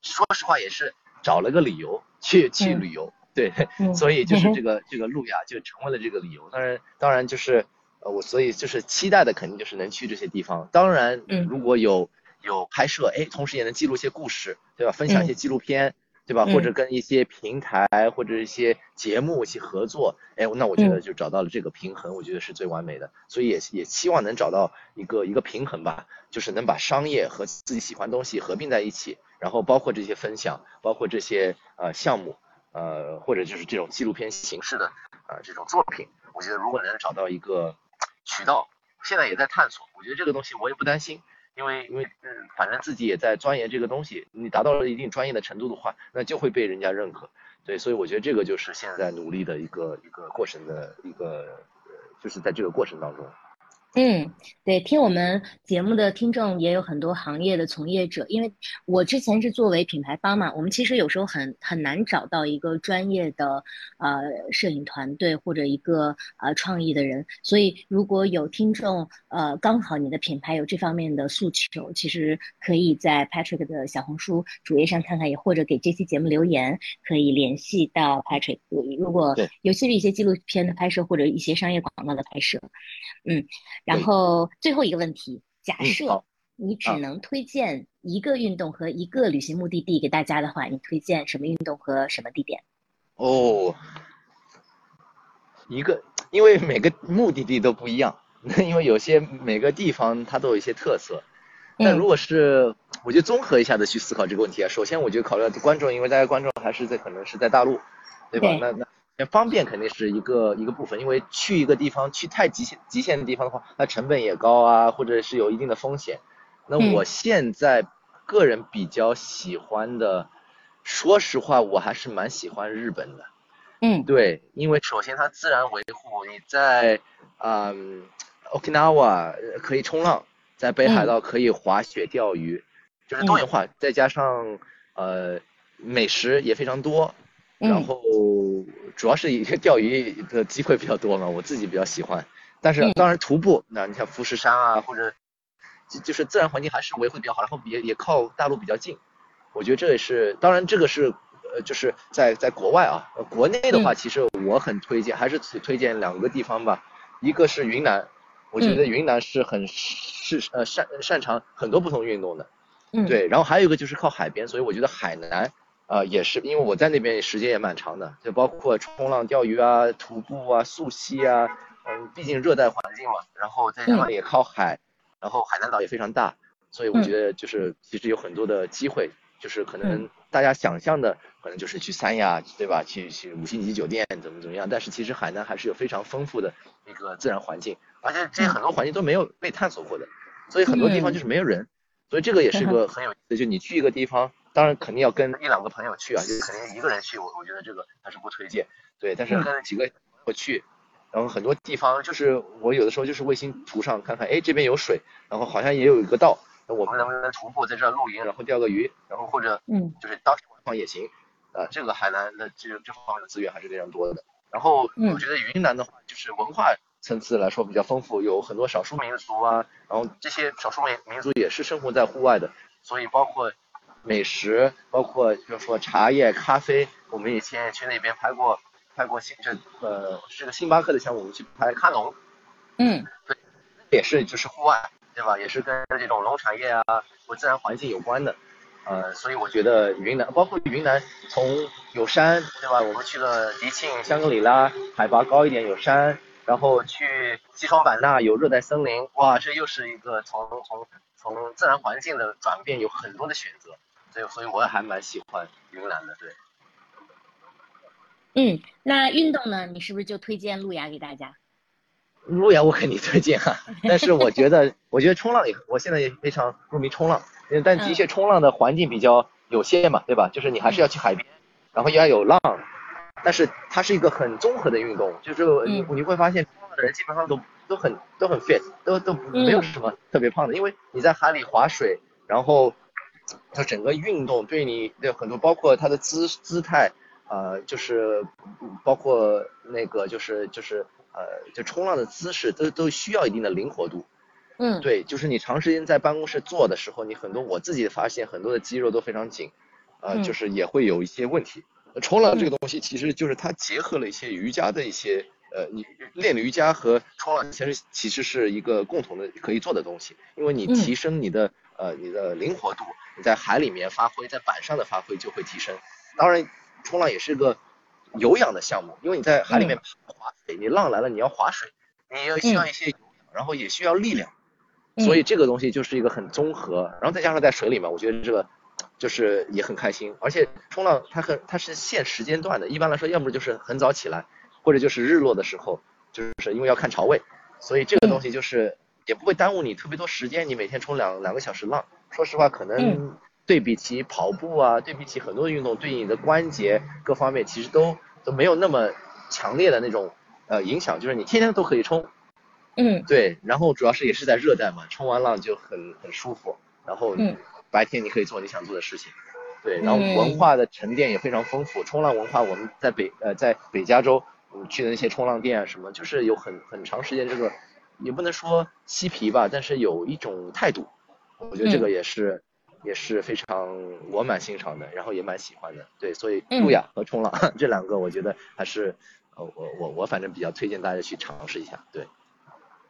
说实话也是找了个理由去去旅游，对，所以就是这个这个路亚就成为了这个理由。当然，当然就是呃我所以就是期待的肯定就是能去这些地方。当然，如果有有拍摄，哎，同时也能记录一些故事，对吧？分享一些纪录片。对吧？或者跟一些平台或者一些节目一起合作，哎，那我觉得就找到了这个平衡，我觉得是最完美的。所以也也希望能找到一个一个平衡吧，就是能把商业和自己喜欢东西合并在一起，然后包括这些分享，包括这些呃项目，呃或者就是这种纪录片形式的呃这种作品，我觉得如果能找到一个渠道，现在也在探索，我觉得这个东西我也不担心。因为因为嗯，反正自己也在钻研这个东西，你达到了一定专业的程度的话，那就会被人家认可。对，所以我觉得这个就是现在努力的一个一个过程的一个，就是在这个过程当中。嗯，对，听我们节目的听众也有很多行业的从业者，因为我之前是作为品牌方嘛，我们其实有时候很很难找到一个专业的呃摄影团队或者一个呃创意的人，所以如果有听众呃刚好你的品牌有这方面的诉求，其实可以在 Patrick 的小红书主页上看看，也或者给这期节目留言，可以联系到 Patrick。如果尤其是一些纪录片的拍摄或者一些商业广告的拍摄，嗯。然后最后一个问题，假设你只能推荐一个运动和一个旅行目的地给大家的话，你推荐什么运动和什么地点？哦，一个，因为每个目的地都不一样，因为有些每个地方它都有一些特色。但如果是，我觉得综合一下的去思考这个问题啊，首先我觉得考虑到观众，因为大家观众还是在可能是在大陆，对吧？那那。方便肯定是一个一个部分，因为去一个地方去太极限极限的地方的话，那成本也高啊，或者是有一定的风险。那我现在个人比较喜欢的，说实话，我还是蛮喜欢日本的。嗯，对，因为首先它自然维护，你在嗯 Okinawa 可以冲浪，在北海道可以滑雪钓鱼，就是多元化，再加上呃美食也非常多。然后主要是一个钓鱼的机会比较多嘛，我自己比较喜欢。但是当然徒步，那你像富士山啊，或者就就是自然环境还是维护比较好，然后也也靠大陆比较近。我觉得这也是，当然这个是呃就是在在国外啊，国内的话其实我很推荐，还是推荐两个地方吧。一个是云南，我觉得云南是很是呃擅擅长很多不同运动的。嗯。对，然后还有一个就是靠海边，所以我觉得海南。啊，也是，因为我在那边时间也蛮长的，就包括冲浪、钓鱼啊、徒步啊、溯溪啊，嗯，毕竟热带环境嘛，然后再加上也靠海，然后海南岛也非常大，所以我觉得就是其实有很多的机会，就是可能大家想象的可能就是去三亚，对吧？去去五星级酒店怎么怎么样，但是其实海南还是有非常丰富的一个自然环境，而且这些很多环境都没有被探索过的，所以很多地方就是没有人，所以这个也是个很有意思，就你去一个地方。当然肯定要跟一两个朋友去啊，就是肯定一个人去，我我觉得这个还是不推荐。对，但是跟几个朋友去，然后很多地方就是我有的时候就是卫星图上看看，哎这边有水，然后好像也有一个道，那我们能不能徒步在这儿露营，然后钓个鱼，然后或者嗯就是当天晚上也行。啊，这个海南的这这方面的资源还是非常多的。然后我觉得云南的话，就是文化层次来说比较丰富，有很多少数民族啊，然后这些少数民民族也是生活在户外的，所以包括。美食包括就是说茶叶、咖啡，我们以前也去那边拍过，拍过星这呃是个星巴克的项目，我们去拍咖农，嗯，对，也是就是户外，对吧？也是跟这种农产业啊和自然环境有关的，呃，所以我觉得云南，包括云南，从有山，对吧？我们去了迪庆、香格里拉，海拔高一点有山，然后去西双版纳有热带森林，哇，这又是一个从从从自然环境的转变有很多的选择。所以，所以我也还蛮喜欢云南的，对。嗯，那运动呢？你是不是就推荐路亚给大家？路亚我肯定推荐啊，但是我觉得，我觉得冲浪也，我现在也非常入迷冲浪，但的确冲浪的环境比较有限嘛，对吧？就是你还是要去海边，然后要有浪，但是它是一个很综合的运动，就是你你会发现冲浪的人基本上都都很都很 fit，都都没有什么特别胖的，因为你在海里划水，然后。它整个运动对你的很多，包括它的姿姿态，呃，就是包括那个就是就是呃，就冲浪的姿势都都需要一定的灵活度。嗯，对，就是你长时间在办公室坐的时候，你很多我自己发现很多的肌肉都非常紧，呃，就是也会有一些问题。冲浪这个东西其实就是它结合了一些瑜伽的一些，呃，你练瑜伽和冲浪其实其实是一个共同的可以做的东西，因为你提升你的呃你的灵活度，你在海里面发挥，在板上的发挥就会提升。当然，冲浪也是个有氧的项目，因为你在海里面划水，你浪来了你要划水，你要需要一些有氧，然后也需要力量，所以这个东西就是一个很综合，然后再加上在水里面，我觉得这个。就是也很开心，而且冲浪它很它是限时间段的，一般来说要么就是很早起来，或者就是日落的时候，就是因为要看潮位，所以这个东西就是也不会耽误你特别多时间，你每天冲两两个小时浪，说实话可能对比起跑步啊，对比起很多运动，对你的关节各方面其实都都没有那么强烈的那种呃影响，就是你天天都可以冲，嗯，对，然后主要是也是在热带嘛，冲完浪就很很舒服，然后嗯。白天你可以做你想做的事情，对，然后文化的沉淀也非常丰富。冲浪文化，我们在北呃在北加州，去的那些冲浪店啊什么，就是有很很长时间这个，也不能说嬉皮吧，但是有一种态度，我觉得这个也是也是非常我蛮欣赏的，然后也蛮喜欢的。对，所以路亚和冲浪这两个，我觉得还是呃我我我反正比较推荐大家去尝试一下，对。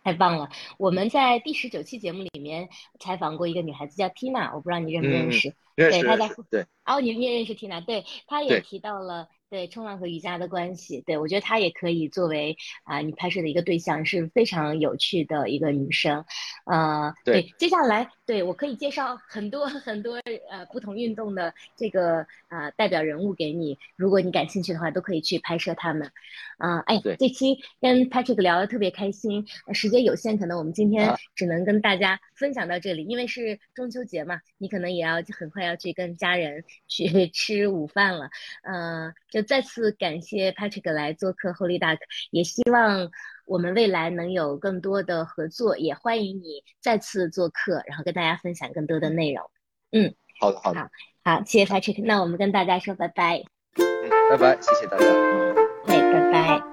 太棒了！我们在第十九期节目里面采访过一个女孩子，叫 Tina，我不知道你认不认识？认识。对，她在对。哦，你你也认识 Tina？对，她也提到了。对冲浪和瑜伽的关系，对我觉得她也可以作为啊你拍摄的一个对象，是非常有趣的一个女生，呃，对，接下来对我可以介绍很多很多呃不同运动的这个呃代表人物给你，如果你感兴趣的话，都可以去拍摄他们，啊，哎，这期跟 Patrick 聊的特别开心，时间有限，可能我们今天只能跟大家分享到这里，因为是中秋节嘛，你可能也要很快要去跟家人去 吃午饭了，嗯，就。再次感谢 Patrick 来做客 Holy Duck，也希望我们未来能有更多的合作，也欢迎你再次做客，然后跟大家分享更多的内容。嗯，好的，好的，好，好，谢谢 Patrick，那我们跟大家说拜拜。嗯，拜拜，谢谢大家。